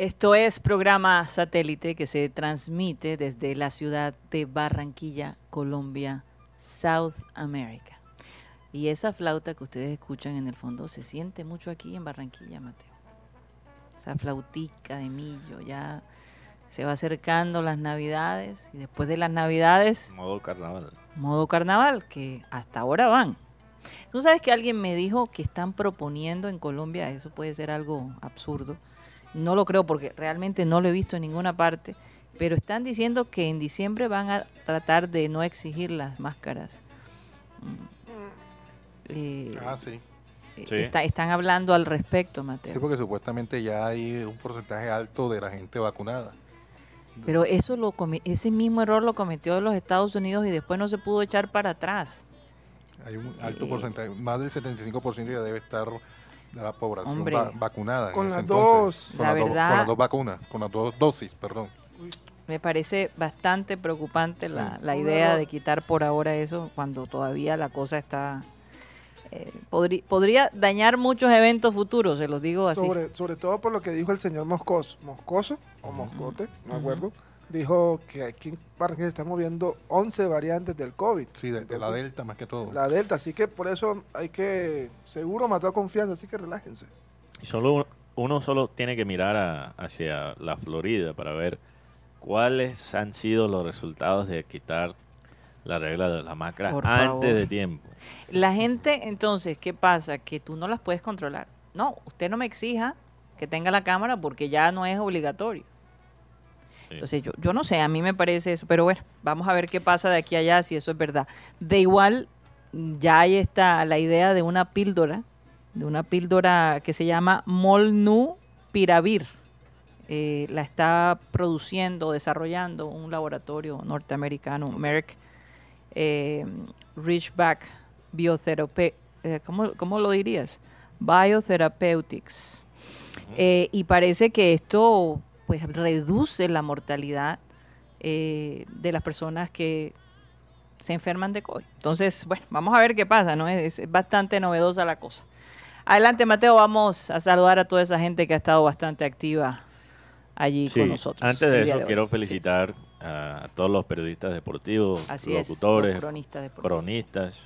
Esto es programa satélite que se transmite desde la ciudad de Barranquilla, Colombia, South America. Y esa flauta que ustedes escuchan en el fondo se siente mucho aquí en Barranquilla, Mateo. Esa flautica de millo, ya se va acercando las navidades y después de las navidades Modo carnaval. modo carnaval, que hasta ahora van. Tú sabes que alguien me dijo que están proponiendo en Colombia, eso puede ser algo absurdo, no lo creo porque realmente no lo he visto en ninguna parte, pero están diciendo que en diciembre van a tratar de no exigir las máscaras. Mm. Eh, Ah, sí. eh, Sí. está- están hablando al respecto, Mateo. Sí, porque supuestamente ya hay un porcentaje alto de la gente vacunada. Pero eso lo ese mismo error lo cometió los Estados Unidos y después no se pudo echar para atrás. Hay un alto Eh. porcentaje, más del 75% ya debe estar de la población Hombre. va- vacunada. en Con ese las entonces. dos. Con, La las dos- verdad- con las dos vacunas, con las dos dosis, perdón. Me parece bastante preocupante Sí. la, la idea de quitar por ahora eso cuando todavía la cosa está... eh, podrí- podría dañar muchos eventos futuros, se los digo así. Sobre, sobre todo por lo que dijo el señor Moscoso, Moscoso o Moscote, no me acuerdo, dijo que aquí en Barranquilla estamos viendo 11 variantes del COVID. Sí, de, de la Delta más que todo. La Delta, así que por eso hay que, seguro mató a confianza, así que relájense. Y solo uno, solo tiene que mirar a- hacia la Florida para ver cuáles han sido los resultados de quitar la regla de la máscara Por antes favor. de tiempo. La gente, entonces, ¿qué pasa? Que tú no las puedes controlar. No, usted no me exija que tenga la cámara porque ya no es obligatorio. Sí. Entonces, yo, yo no sé, a mí me parece eso, pero bueno, vamos a ver qué pasa de aquí a allá, si eso es verdad. De igual, ya hay está la idea de una píldora, de una píldora que se llama Molnupiravir. Eh, la está produciendo, desarrollando un laboratorio norteamericano, Merck eh, Richback Biotherapy, eh, ¿cómo, cómo lo dirías? Biotherapeutics. Eh, y parece que esto pues reduce la mortalidad eh, de las personas que se enferman de COVID. Entonces, bueno, vamos a ver qué pasa, ¿no? Es, es bastante novedosa la cosa. Adelante, Mateo, vamos a saludar a toda esa gente que ha estado bastante activa allí Sí, con nosotros. Antes de eso, quiero Sí, felicitar a todos los periodistas deportivos, así es, locutores, los cronistas deportivos. cronistas,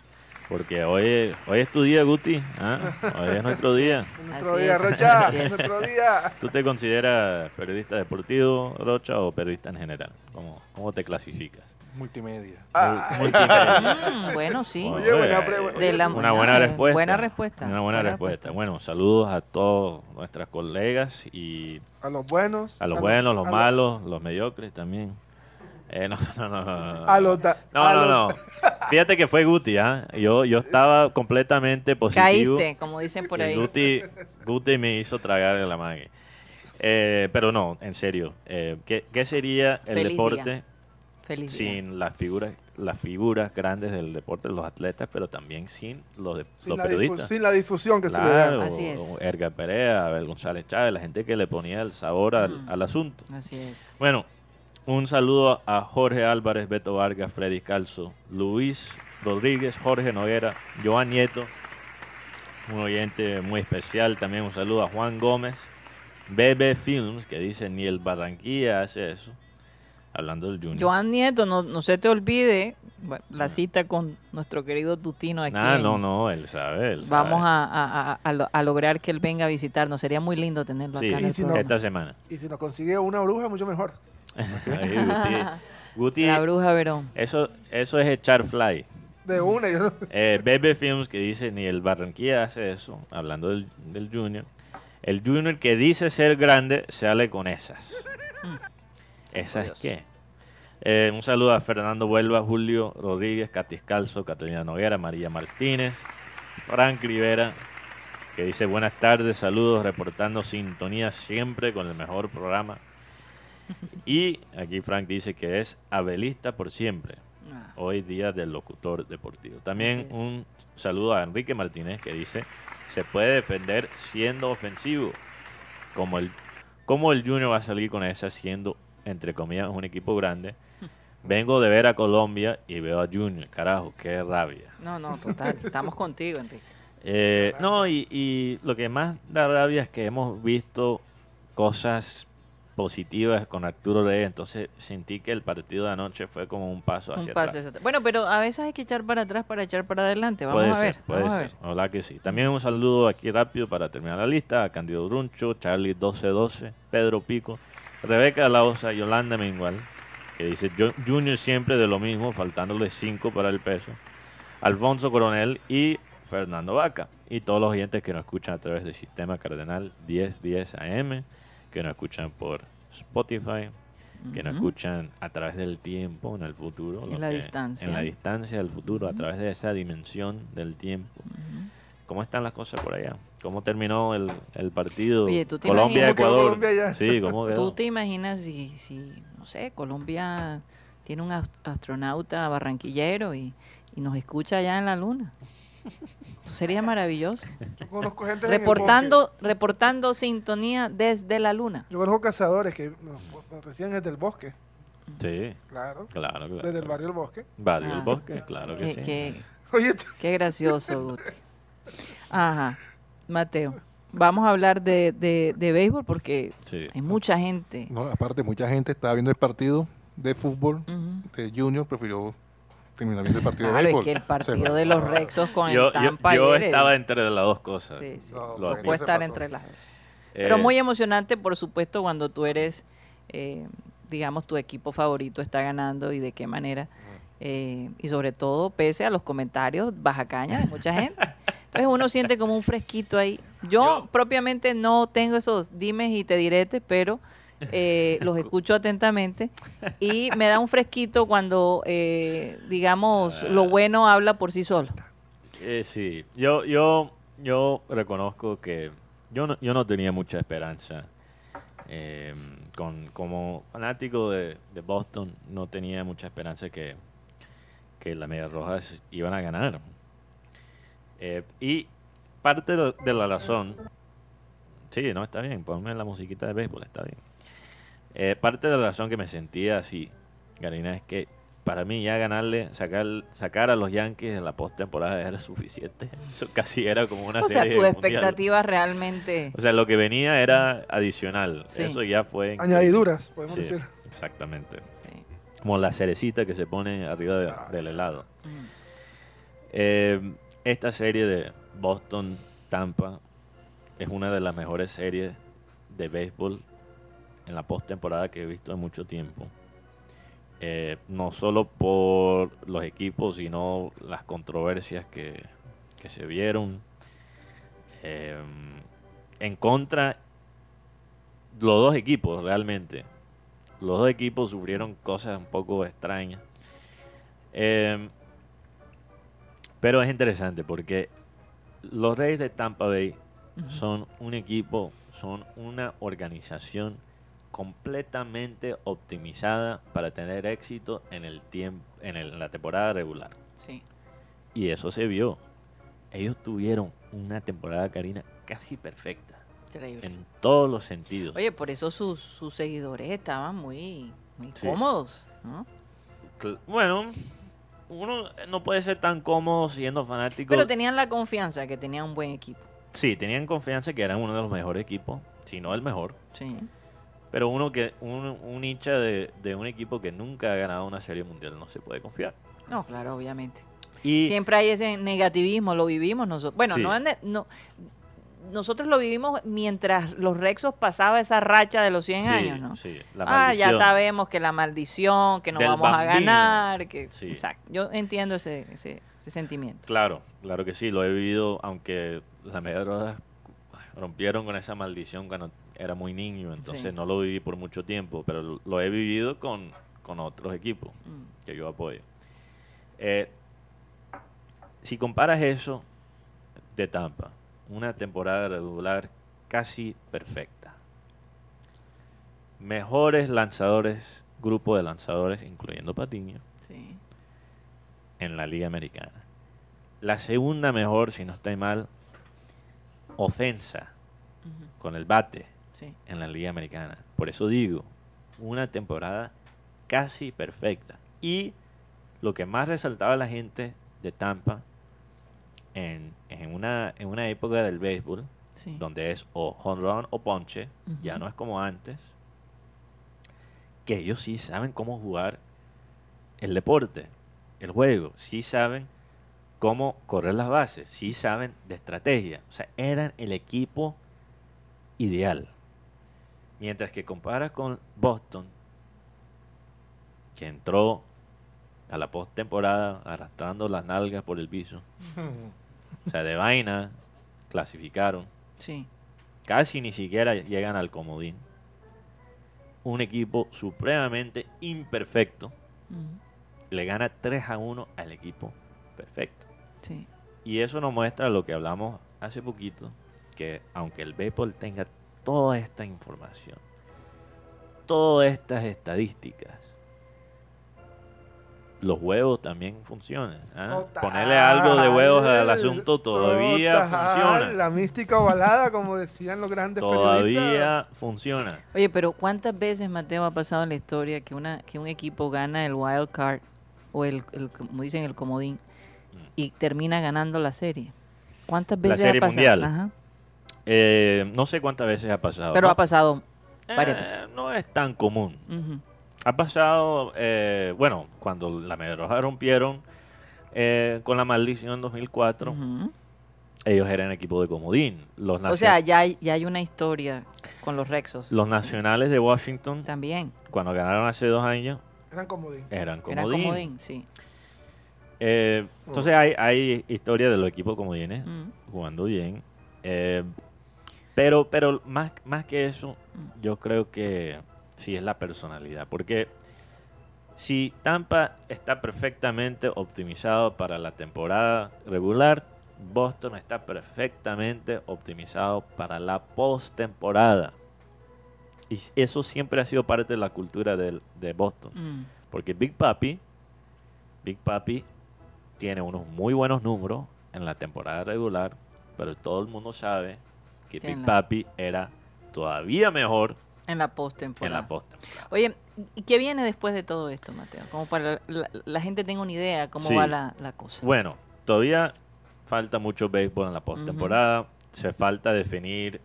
Porque hoy, hoy es tu día, Guti. ¿ah? Hoy es nuestro día. Nuestro Así día, es, Rocha. es. Nuestro día. ¿Tú te consideras periodista deportivo, Rocha, o periodista en general? ¿Cómo, cómo te clasificas? Multimedia. Ah, Multimedia. Mm, bueno, sí. Oye, buena pre- De la- Una buena eh, respuesta. buena respuesta. Una buena respuesta. Bueno, saludos a todos nuestros colegas y a los buenos. a los buenos, los a malos, los mediocres también. Eh, *laughs* no, no, no, no, no. A los da- No, no, no. *laughs* Fíjate que fue Guti, ¿ah? Yo, yo estaba completamente positivo. Caíste, como dicen por ahí. Guti, Guti me hizo tragar la mague. Eh, pero no, en serio. eh, ¿qué, qué sería el Feliz deporte día. Feliz día. sin las figuras, las figuras grandes del deporte, los atletas, pero también sin los, de- sin, los periodistas? sin la difusión que se le da. Así es. Edgar Perea, Abel González Chávez, la gente que le ponía el sabor al, Mm. al asunto. Así es. Bueno, un saludo a Jorge Álvarez, Beto Vargas, Freddy Calzo, Luis Rodríguez, Jorge Noguera, Joan Nieto, un oyente muy especial. También un saludo a Juan Gómez, Bebe Films, que dice ni el Barranquilla hace eso. Hablando del Junior. Joan Nieto, no, no se te olvide bueno, la cita con nuestro querido Tutino aquí. Ah, no, no, él sabe. Él Vamos sabe. a, a- a- a lo- a lograr que él venga a visitarnos. Sería muy lindo tenerlo Sí, acá en el Y si no- programa. esta semana. Y si nos consigue una bruja, mucho mejor. *laughs* Ahí, Guti, Guti, La bruja Verón. eso, eso es echar fly. De una. yo no- Eh, Bebe Films que dice ni el Barranquilla hace eso, hablando del, del Junior. El Junior que dice ser grande sale con esas. ¿Esas Dios. qué? Eh, un saludo a Fernando Huelva, Julio Rodríguez, Catis Calzo, Catalina Noguera, María Martínez, Frank Rivera, que dice buenas tardes, saludos, reportando sintonía siempre con el mejor programa. *laughs* Y aquí Frank dice que es abelista por siempre Ah, hoy día del locutor deportivo. También un saludo a Enrique Martínez que dice, se puede defender siendo ofensivo, como el, como el Junior va a salir con esa siendo, entre comillas, un equipo grande. *laughs* Vengo de ver a Colombia y veo a Junior, carajo, qué rabia. No, no, total. Estamos contigo, Enrique. *laughs* Eh, no, y, y lo que más da rabia es que hemos visto cosas positivas con Arturo Reyes, entonces sentí que el partido de anoche fue como un paso hacia Un atrás. paso hacia atrás. Bueno, pero a veces hay que echar para atrás para echar para adelante. Vamos puede a ver. ser, puede vamos a ser. ver. Ojalá que sí. También un saludo aquí rápido para terminar la lista a Candido Bruncho, Charlie 1212, Pedro Pico, Rebeca Lausa, Yolanda Mengual, que dice "Yo- Junior siempre de lo mismo, faltándole 5 para el peso, Alfonso Coronel y Fernando Vaca. Y todos los oyentes que nos escuchan a través del sistema Cardenal 1010 AM, que nos escuchan por Spotify, que nos escuchan a través del tiempo, en el futuro. En la que- distancia. En la distancia del futuro, a través de esa dimensión del tiempo. ¿Cómo están las cosas por allá? ¿Cómo terminó el, el partido Oye, ¿tú te Colombia imaginas- ¿Cómo quedó Ecuador? Colombia ya? Sí, ¿cómo quedó? ¿Tú te imaginas si, si, no sé, Colombia tiene un ast- astronauta barranquillero y, y nos escucha allá en la luna? Eso sería maravilloso. Yo conozco gente Reportando, reportando sintonía desde la luna. Yo conozco cazadores que no, pues, recién desde el bosque. Sí, Claro. claro, claro. Desde el barrio del bosque. Barrio Ah. del Bosque, claro que Qué, sí. qué- Oye, tú- qué gracioso, *laughs* Guti. Ajá, Mateo. Vamos a hablar de, de, de béisbol porque Sí. hay mucha gente. No, aparte, mucha gente estaba viendo el partido de fútbol de Junior, prefirió terminar viendo el partido Claro, de es que el *laughs* partido de los Rexos con Yo, el yo, Tampa yo ayer, estaba entre las dos cosas. Sí, sí. No, Lo. Puede estar pasó. entre las dos. Eh, Pero muy emocionante, por supuesto, cuando tú eres, eh, digamos, tu equipo favorito está ganando y de qué manera. Eh, y sobre todo, pese a los comentarios bajacañas de mucha gente. Entonces uno siente como un fresquito ahí. Yo, propiamente no tengo esos dimes y te diretes, pero eh, los escucho atentamente y me da un fresquito cuando, eh, digamos, lo bueno habla por sí solo. Eh, sí, yo, yo, yo reconozco que yo no, yo no tenía mucha esperanza. eh, con, como fanático de, de Boston, no tenía mucha esperanza que, que las Medias Rojas iban a ganar. Eh, y parte de la razón, sí, no, está bien, ponme la musiquita de béisbol, está bien. Eh, parte de la razón que me sentía así, Karina, es que para mí ya ganarle, sacar, sacar a los Yankees en la postemporada era suficiente. *laughs* Eso casi era como una O sea, serie tu mundial. expectativa realmente... O sea, lo que venía era adicional. Sí. Eso ya fue... añadiduras, podemos Sí, decir. exactamente. Sí. Como la cerecita que se pone arriba de- del helado. Mm. Eh, esta serie de Boston-Tampa es una de las mejores series de béisbol en la postemporada que he visto en mucho tiempo. Eh, no solo por los equipos, sino las controversias que, que se vieron. Eh, en contra, los dos equipos realmente. Los dos equipos sufrieron cosas un poco extrañas. Eh, pero es interesante porque los Reyes de Tampa Bay son un equipo, son una organización completamente optimizada para tener éxito en el tiempo, en, el- en la temporada regular. Sí. Y eso se vio. Ellos tuvieron una temporada, Karina, casi perfecta. Increíble. En todos los sentidos. Oye, por eso sus, sus seguidores estaban muy, muy Sí. cómodos, ¿no? Bueno, uno no puede ser tan cómodo siendo fanático. Pero tenían la confianza que tenían un buen equipo. Sí, tenían confianza que eran uno de los mejores equipos, si no el mejor. Sí. Pero uno que un, un hincha de, de un equipo que nunca ha ganado una serie mundial no se puede confiar. No, claro, obviamente. Y Siempre hay ese negativismo, lo vivimos nosotros. Bueno, Sí. no, no nosotros lo vivimos mientras los Rexos pasaba esa racha de los 100 sí, años, ¿no? sí, la ah, ya maldición. sabemos que la maldición, que no Del vamos a ganar, que Sí. exacto. Yo entiendo ese, ese, ese sentimiento. Claro, claro que sí, lo he vivido, aunque las medias rompieron con esa maldición cuando era muy niño, entonces Sí. no lo viví por mucho tiempo, pero lo- he vivido con, con otros equipos Mm. que yo apoyo. Eh, si comparas eso de Tampa, una temporada regular casi perfecta. Mejores lanzadores, grupo de lanzadores, incluyendo Patiño, Sí. en la Liga Americana. La segunda mejor, si no estoy mal, ofensa con el bate En la Liga Americana. Por eso digo, una temporada casi perfecta. Y lo que más resaltaba la gente de Tampa en, en una, en una época del béisbol, Sí. donde es o home run o ponche, ya no es como antes, que ellos sí saben cómo jugar el deporte, el juego, sí saben cómo correr las bases, sí saben de estrategia, o sea, eran el equipo ideal. Mientras que comparas con Boston, que entró a la postemporada arrastrando las nalgas por el piso, *laughs* o sea, de vaina, clasificaron, Sí. casi ni siquiera llegan al comodín. Un equipo supremamente imperfecto le gana 3 a 1 al equipo perfecto. Sí. Y eso nos muestra lo que hablamos hace poquito, que aunque el béisbol tenga toda esta información, todas estas estadísticas, los huevos también funcionan. ¿ah? Total. Ponerle algo de huevos al asunto todavía Total. funciona. La mística ovalada, como decían los grandes periodistas. Todavía funciona. Oye, pero ¿cuántas veces, Mateo, ha pasado en la historia que, una, que un equipo gana el wild card o el, el- como dicen, el comodín y termina ganando la serie? ¿Cuántas Mm. La veces serie ha pasado? mundial. Ajá. Eh, no sé cuántas veces ha pasado. Pero ¿no? ha pasado varias Eh, veces. no es tan común. Ha pasado, eh, bueno, cuando la Medroja rompieron eh, con la maldición en 2004, Ujú. ellos eran equipo de comodín. Los, O sea, ya hay, ya hay una historia con los Rexos. los nacionales de Washington, También. cuando ganaron hace dos años, Eran comodín. eran Era comodín. comodín, sí. Eh, entonces hay, hay historia de los equipos comodines Mm. jugando bien. Eh, pero pero más, más que eso, Mm. yo creo que sí es la personalidad. Porque si Tampa está perfectamente optimizado para la temporada regular, Boston está perfectamente optimizado para la postemporada. Y eso siempre ha sido parte de la cultura de Boston. Mm. Porque Big Papi, Big Papi tiene unos muy buenos números en la temporada regular, pero todo el mundo sabe que en Big la- Papi era todavía mejor En la en postemporada. la postemporada. Oye, ¿y qué viene después de todo esto, Mateo? Como para la, la gente tenga una idea cómo Sí. va la, la cosa. Bueno, todavía falta mucho béisbol en la postemporada. Se falta definir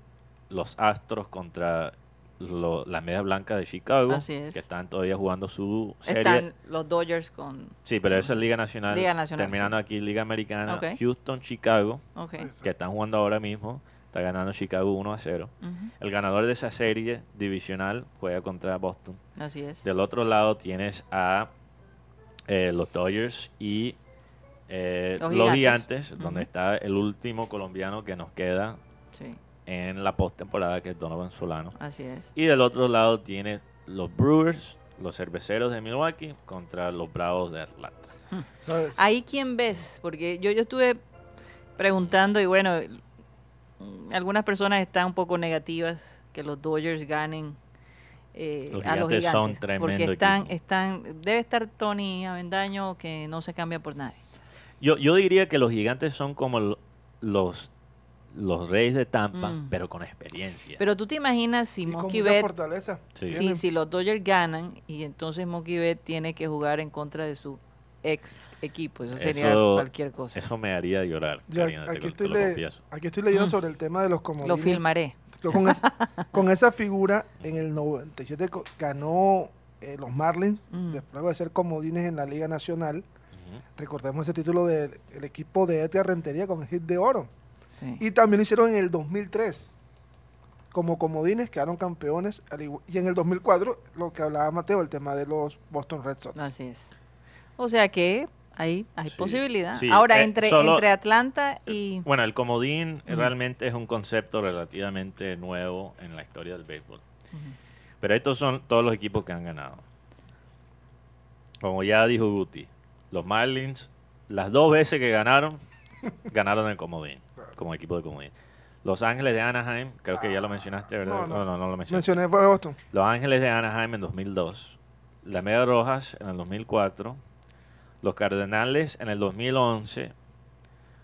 los Astros contra lo- las medias blancas de Chicago, Así es. que están todavía jugando su serie. Están los Dodgers con... Sí, pero eso es Liga Nacional. Liga Nacional, Terminando aquí Liga Americana. Houston, Chicago, que están jugando ahora mismo. Está ganando Chicago 1 a 0. Ujú, El ganador de esa serie divisional juega contra Boston. Así es. Del otro lado tienes a eh, los Dodgers y eh, Los los, Gigantes. gigantes, donde está el último colombiano que nos queda Sí, en la postemporada, que es Donovan Solano. así es. Y del otro lado tiene los Brewers, los cerveceros de Milwaukee, contra los Bravos de Atlanta. ¿Sabes? Ahí quién ves, porque yo, yo estuve preguntando y bueno, mm, algunas personas están un poco negativas que los Dodgers ganen eh, Los a los Gigantes son tremendo porque están, equipo. están, debe estar Tony Avendaño que no se cambia por nadie. Yo, yo diría que los gigantes son como lo- los, los Reyes de Tampa, Mm. pero con experiencia. Pero tú te imaginas si Mookie Betts, fortaleza. Sí. si, Tienen- si los Dodgers ganan y entonces Mookie Betts tiene que jugar en contra de su ex equipo, eso sería Eso- cualquier cosa. Eso me haría llorar, Ya, Karina, te aquí, lo- te estoy lo le- confieso. aquí estoy leyendo Mm. sobre el tema de los Lo comodines. filmaré. Yo con, es- *laughs* con esa figura, en el 97 co- ganó eh, los Marlins, Mm. después de ser comodines en la Liga Nacional. Recordemos ese título del el equipo de Edgar Rentería con el hit de oro. Sí. Y también lo hicieron en el 2003. Como comodines quedaron campeones. Y en el 2004, lo que hablaba Mateo, el tema de los Boston Red Sox. Así es. O sea que hay, hay Sí, posibilidad. sí, Ahora, eh, entre, solo- entre Atlanta y... Bueno, el comodín realmente es un concepto relativamente nuevo en la historia del béisbol. Pero estos son todos los equipos que han ganado. Como ya dijo Guti, los Marlins, las dos veces que ganaron, *laughs* ganaron el comodín, como equipo de comodín. Los Ángeles de Anaheim, creo que ya lo mencionaste, ¿verdad? No, no. no, no lo mencionaste. Mencioné fue Boston. Los Ángeles de Anaheim en 2002. La Media Rojas en el 2004. Los Cardenales en el 2011.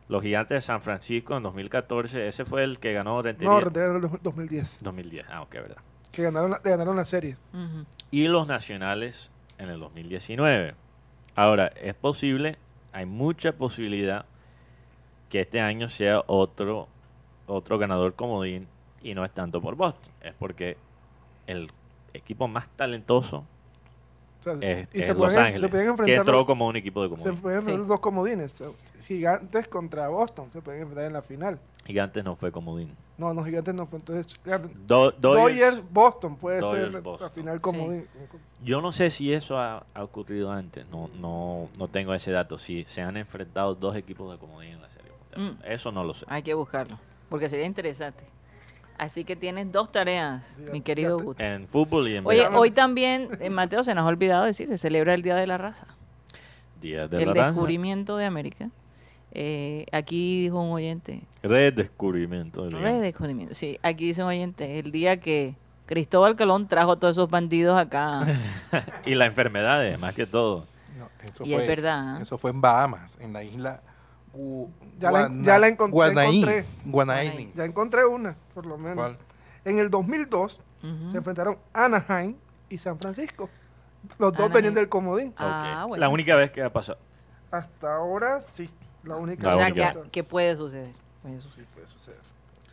Los Gigantes de San Francisco en 2014. Ese fue el que ganó Rentería. No, Rentería ganó en el 2010. 2010. Ah, ok, verdad. Que ganaron, la- ganaron la serie. Y los Nacionales en el 2019. Ahora, es posible, hay mucha posibilidad que este año sea otro, otro ganador comodín y no es tanto por Boston. Es porque el equipo más talentoso O sea, es, y es se Los pueden, Ángeles, se pueden que enfrentar, entró como un equipo de se comodín. pueden enfrentar Sí. dos comodines. Gigantes contra Boston. Se pueden enfrentar en la final. Gigantes no fue comodín. No, no, Gigantes no fue. Entonces, Do- Dodgers- Dodgers, Boston puede Dodgers, ser la- final comodín. yo no sé si eso ha, ha ocurrido antes, no, no, no tengo ese dato, si se han enfrentado dos equipos de comodín en la serie. Mm. Eso no lo sé. Hay que buscarlo, porque sería interesante. Así que tienes dos tareas, Sí, mi querido. En fútbol y en Oye, hoy también, eh, Mateo, se nos ha olvidado decir, se celebra el Día de la Raza, Día de el la raza. descubrimiento de América. Eh, aquí dijo un oyente, Redescubrimiento. redescubrimiento, sí, aquí dice un oyente, el día que Cristóbal Colón trajo a todos esos bandidos acá. *laughs* y las enfermedades, más que todo. No, eso y es verdad. ¿eh? Eso fue en Bahamas, en la isla Gu- Ya la- ya encont- encontré. Guanaín. Ya encontré una, por lo menos. ¿Cuál? En el 2002 Ujú. se enfrentaron Anaheim y San Francisco. Los dos venían del comodín. Ah, bueno. La única vez que ha pasado. Hasta ahora sí. La única La o sea, vez que, única. que puede suceder. puede Sí, puede suceder.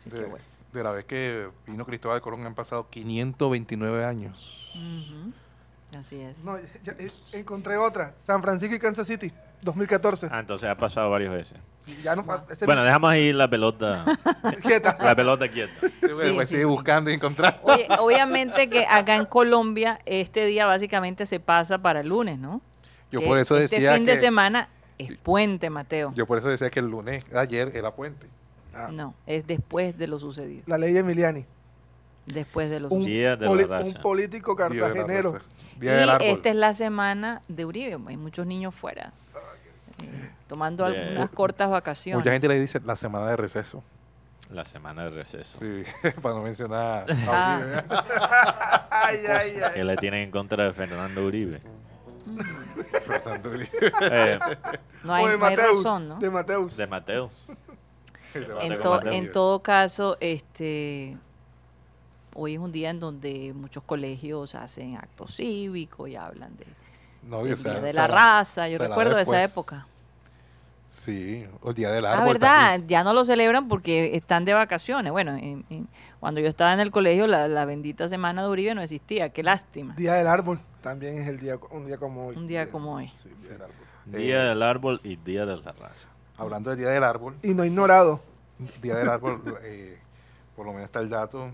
Sí, De, bueno. de la vez que vino Cristóbal Colón han pasado 529 años. Ujú. Así es. No, ya- ya- encontré otra. San Francisco y Kansas City, 2014. Ah, entonces ha pasado varias veces. Sí, ya no, ese- Bueno, dejamos ahí la pelota, *laughs* quieta. la pelota quieta. pues sí, sigue sí. buscando y encontrando. Oye, obviamente que acá en Colombia este día básicamente se pasa para el lunes, ¿no? Yo Que por eso este decía fin que de semana es puente, Mateo. yo por eso decía que el lunes ayer era puente. Ah, No, es después de lo sucedido. La ley Emiliani. Después de lo Un, sucedido. Día de la poli- raza. un político Día de la cartagenero. raza, Día del y árbol. esta es la semana de Uribe. Hay muchos niños fuera. Tomando Bien. algunas cortas vacaciones. Mucha gente le dice la semana de receso. La semana de receso. Sí, *laughs* para no mencionar. a Ah. Uribe. *laughs* Ay, ay, ay. ¿Qué le tienen en contra de Fernando Uribe? *laughs* Fernando Uribe. Eh, No hay, o de no hay Mateus. razón, ¿no? De Mateus. de Mateo. en, to- todo caso, este hoy es un día en donde muchos colegios hacen actos cívicos y hablan de, No, del o sea, Día de la raza. Yo recuerdo de esa época. Sí, el día del Ah, árbol. verdad, también. ya no lo celebran porque están de vacaciones. Bueno, en- en- cuando yo estaba en el colegio, la, la bendita semana de Uribe no existía. Qué lástima. Día del árbol también es el día, un día como hoy. Un día como hoy. Sí, día del árbol. Día del árbol y día de la raza. Hablando del día del árbol, Y no ignorado. día del árbol, *laughs* eh, por lo menos está el dato,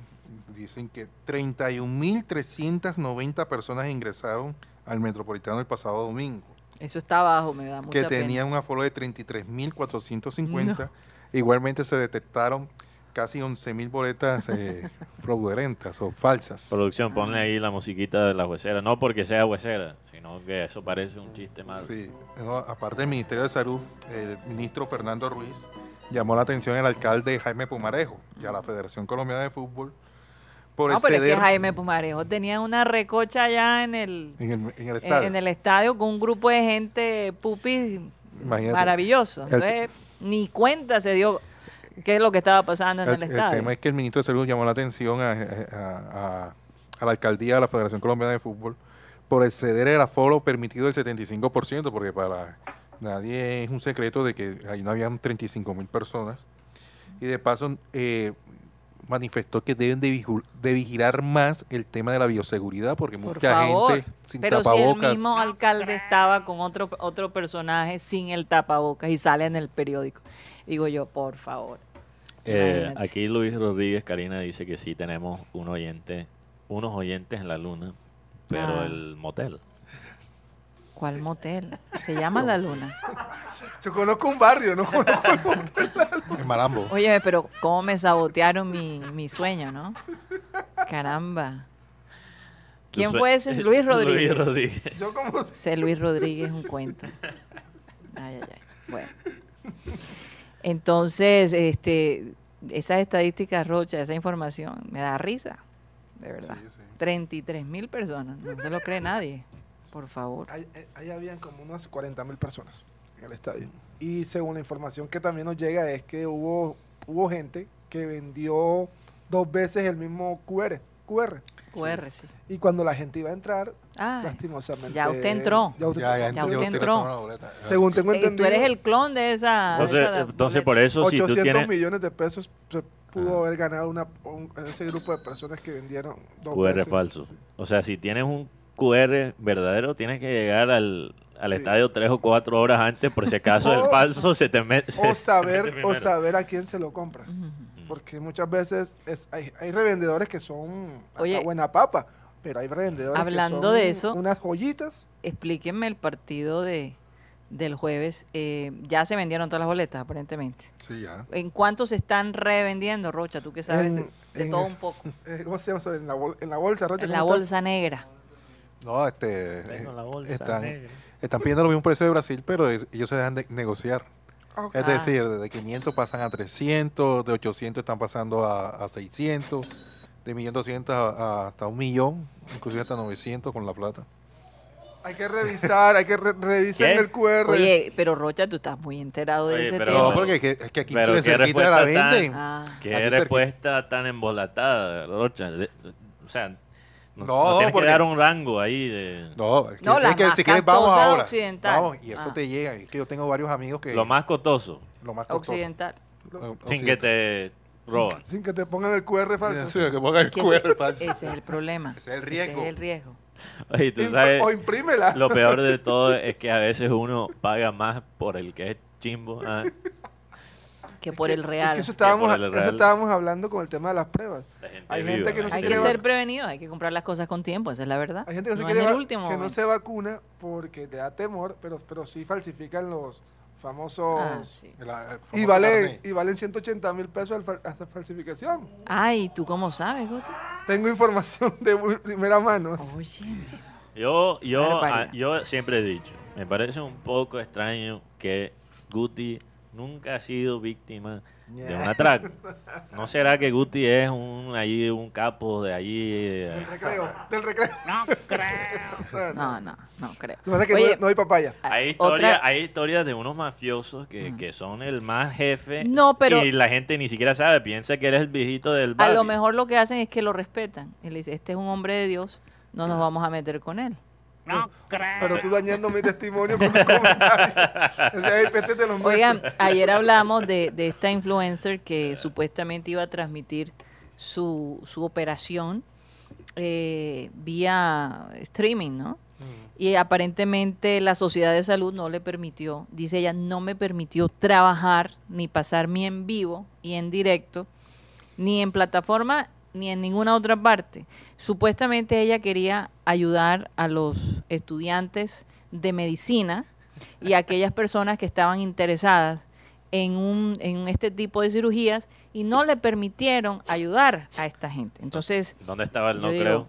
dicen que 31.390 personas ingresaron al Metropolitano el pasado domingo, Eso está abajo, me da mucha que pena. tenía un aforo de 33.450. Igualmente se detectaron casi 11.000 boletas eh, *laughs* fraudulentas o falsas. Producción, ponle ahí la musiquita de la huesera. No porque sea huesera, sino que eso parece un chiste malo. Sí, no, aparte del Ministerio de Salud, el ministro Fernando Ruiz llamó la atención al alcalde Jaime Pumarejo y a la Federación Colombiana de Fútbol por No, pero es que Jaime Pumarejo tenía una recocha allá en el, en el, en el en, estadio. en el estadio con un grupo de gente pupis Imagínate. maravilloso. El- Entonces, ni cuenta se dio qué es lo que estaba pasando en el, El, el estadio. tema es que el ministro de Salud llamó la atención a, a- a- a la alcaldía de la Federación Colombiana de Fútbol por exceder el aforo permitido del 75%, porque para nadie es un secreto de que ahí no habían 35 mil personas. Y de paso eh, manifestó que deben de, vigilar más el tema de la bioseguridad, porque Por mucha favor. gente sin Pero si tapabocas. el mismo alcalde estaba con otro, otro personaje sin el tapabocas y sale en el periódico. Digo yo, por favor. Eh, aquí Luis Rodríguez Karina dice que sí tenemos un oyente, unos oyentes en la luna, pero Ah. el motel. ¿Cuál motel? Se *laughs* llama La Luna. *laughs* Yo conozco un barrio, no conozco En Marambo. Oye, pero cómo me sabotearon mi, mi sueño, ¿no? Caramba. ¿Quién fue ese? Luis Rodríguez. Luis Rodríguez. Yo como *laughs* Ese Luis Rodríguez es un cuento. Ay, ay, ay. Bueno. Entonces, este, esas estadísticas, Rocha, esa información, me da risa, de verdad. Sí, sí. 33 mil personas, no se lo cree nadie, por favor. ahí, eh, ahí habían como unas 40 mil personas en el estadio. Y según la información que también nos llega es que hubo, hubo gente que vendió dos veces el mismo QR. QR. QR, sí. Y cuando la gente iba a entrar, Ay, lastimosamente. ya usted entró. Ya usted Ya, ya, Ya entendió, usted entró. Según tengo Eh, entendido, tú eres el clon de esa. de Entonces, esa entonces boleta. por eso, si tú 800 tienes millones de pesos se pudo Ah. haber ganado una, un- ese grupo de personas que vendieron dos QR veces. falso. Sí. O sea, si tienes un QR verdadero, tienes que llegar al, al Sí. estadio tres o cuatro horas antes, por si acaso el *laughs* O- falso se te mete. O saber, o saber a quién se lo compras. Porque muchas veces es- hay, hay revendedores que son Oye, buena papa, pero hay revendedores hablando que son de eso- unas joyitas. Explíquenme el partido de del jueves. Eh, ya se vendieron todas las boletas, aparentemente. Sí, ya. ¿En cuánto se están revendiendo, Rocha? Tú que sabes En- de, de en- todo un poco. *laughs* eh, ¿Cómo se llama eso? En la, bol- en la bolsa, Rocha. En la bolsa negra. No, este, Tengo eh, la bolsa están, negra. están pidiendo lo mismo precio de Brasil, pero es- ellos se dejan de negociar. Es decir, de 500 pasan a 300, de 800 están pasando a, a 600, de 1.200 a, a hasta un millón, inclusive hasta 900 con la plata. Hay que revisar, hay que re- revisar el QR. Oye, pero Rocha, tú estás muy enterado de Oye, ese pero- tema. No, porque es que, es que aquí Pero se cerquita la respuesta tan- venden. Ah, Qué respuesta tan embolatada, Rocha. O sea, no, No, no tienes porque- que dar un rango ahí de No, es que, No, la que más si quieres vamos ahora. occidental. Vamos, y eso Ah. te llega. Es que yo tengo varios amigos que... lo más costoso, lo más costoso. occidental. Lo- sin que te roban. Sin que te pongan el QR falso. Sí, que ponga el Que QR ese, falso. ese es el problema. Ese es el riesgo. Ese es el riesgo. Oye, tú Imp- sabes, O imprímela. lo peor de todo es que a veces uno paga más por el que es chimbo. ah, *laughs* Que por el Es real. que eso estábamos, eso estábamos hablando con el tema de las pruebas. la gente Hay viva, gente que no se Hay que ser prevenido, hay que comprar las cosas con tiempo, esa es la verdad. Hay gente que, no se quiere el último que no se vacuna porque le da temor, pero, pero sí falsifican los famosos... Ah, sí. La- y, valen, y valen 180 mil pesos esa falsificación. Ay, ¿tú cómo sabes, Guti? Tengo información de primera mano. Oye, Yo, yo, ah, yo siempre he dicho, me parece un poco extraño que Guti nunca ha sido víctima de un atraco. *laughs* ¿No será que Guti es un allí un capo de allí? Del recreo. Del recreo. No creo. no, no, no creo. Lo que pasa es que Oye, no, no hay papaya. Hay otra- historias, hay historias de unos mafiosos que, que son el más jefe No, pero- y la gente ni siquiera sabe, piensa que eres el viejito del A barrio. lo mejor lo que hacen es que lo respetan. Y le dice, este es un hombre de Dios, no nos vamos a meter con él. No creo. Pero tú dañando mi testimonio con tu comentario. O sea, Oigan, ayer hablamos de, de esta influencer que supuestamente iba a transmitir su, su operación eh, vía streaming, ¿no? Y aparentemente la Sociedad de Salud no le permitió, dice ella, no me permitió trabajar ni pasarme en vivo y en directo, ni en plataforma ni en ninguna otra parte. Supuestamente ella quería ayudar a los estudiantes de medicina y a aquellas personas que estaban interesadas en, un, en este tipo de cirugías y no le permitieron ayudar a esta gente. Entonces, ¿Dónde estaba el no digo, creo?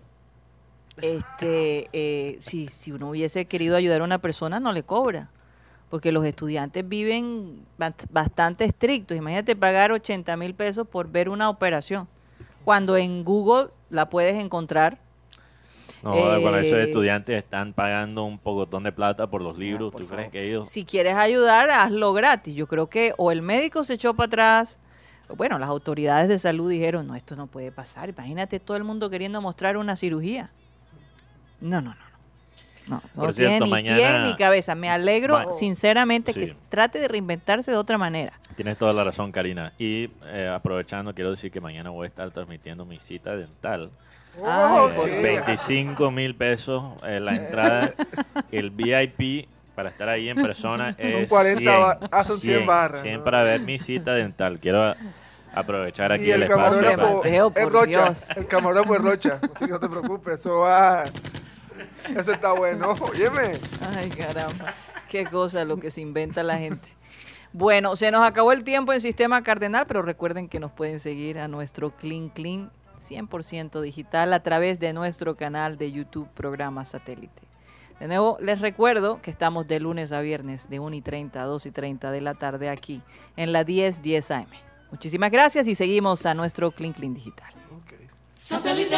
este, eh, si, si uno hubiese querido ayudar a una persona, no le cobra. Porque los estudiantes viven bast- bastante estrictos. Imagínate pagar 80 mil pesos por ver una operación. Cuando en Google la puedes encontrar. No, cuando esos Eh, estudiantes están pagando un pocotón de plata por los libros, por ¿tú crees favor. que ellos... Si quieres ayudar, hazlo gratis. Yo creo que o el médico se echó para atrás. Bueno, las autoridades de salud dijeron, no, esto no puede pasar. Imagínate todo el mundo queriendo mostrar una cirugía. No, no, no. No. No, Por no cierto, tiene ni mañana- pie ni cabeza. Me alegro Ma- sinceramente que Sí. trate de reinventarse de otra manera. Tienes toda la razón, Karina. Y eh, aprovechando, quiero decir que mañana voy a estar transmitiendo mi cita dental. Ay, Eh, por Ok. 25 mil pesos eh, la entrada. *laughs* El VIP para estar ahí en persona Son es 40 ba- 100, ah, son 100 barras, 100 ¿no? para ver mi cita dental. Quiero aprovechar aquí Y el, el espacio. Camarógrafo Mateo, es por Rocha. Dios. El camarógrafo es Rocha. Así que no te preocupes, eso va. Eso está bueno. Óyeme. Ay, caramba. Qué cosa lo que se inventa la gente. Bueno, se nos acabó el tiempo en Sistema Cardenal, pero recuerden que nos pueden seguir a nuestro Clean Clean 100% digital a través de nuestro canal de YouTube Programa Satélite. De nuevo, les recuerdo que estamos de lunes a viernes de 1 y 30 a 2 y 30 de la tarde aquí en la 10 10 AM. Muchísimas gracias y seguimos a nuestro Clean Clean digital. Ok. Satellite.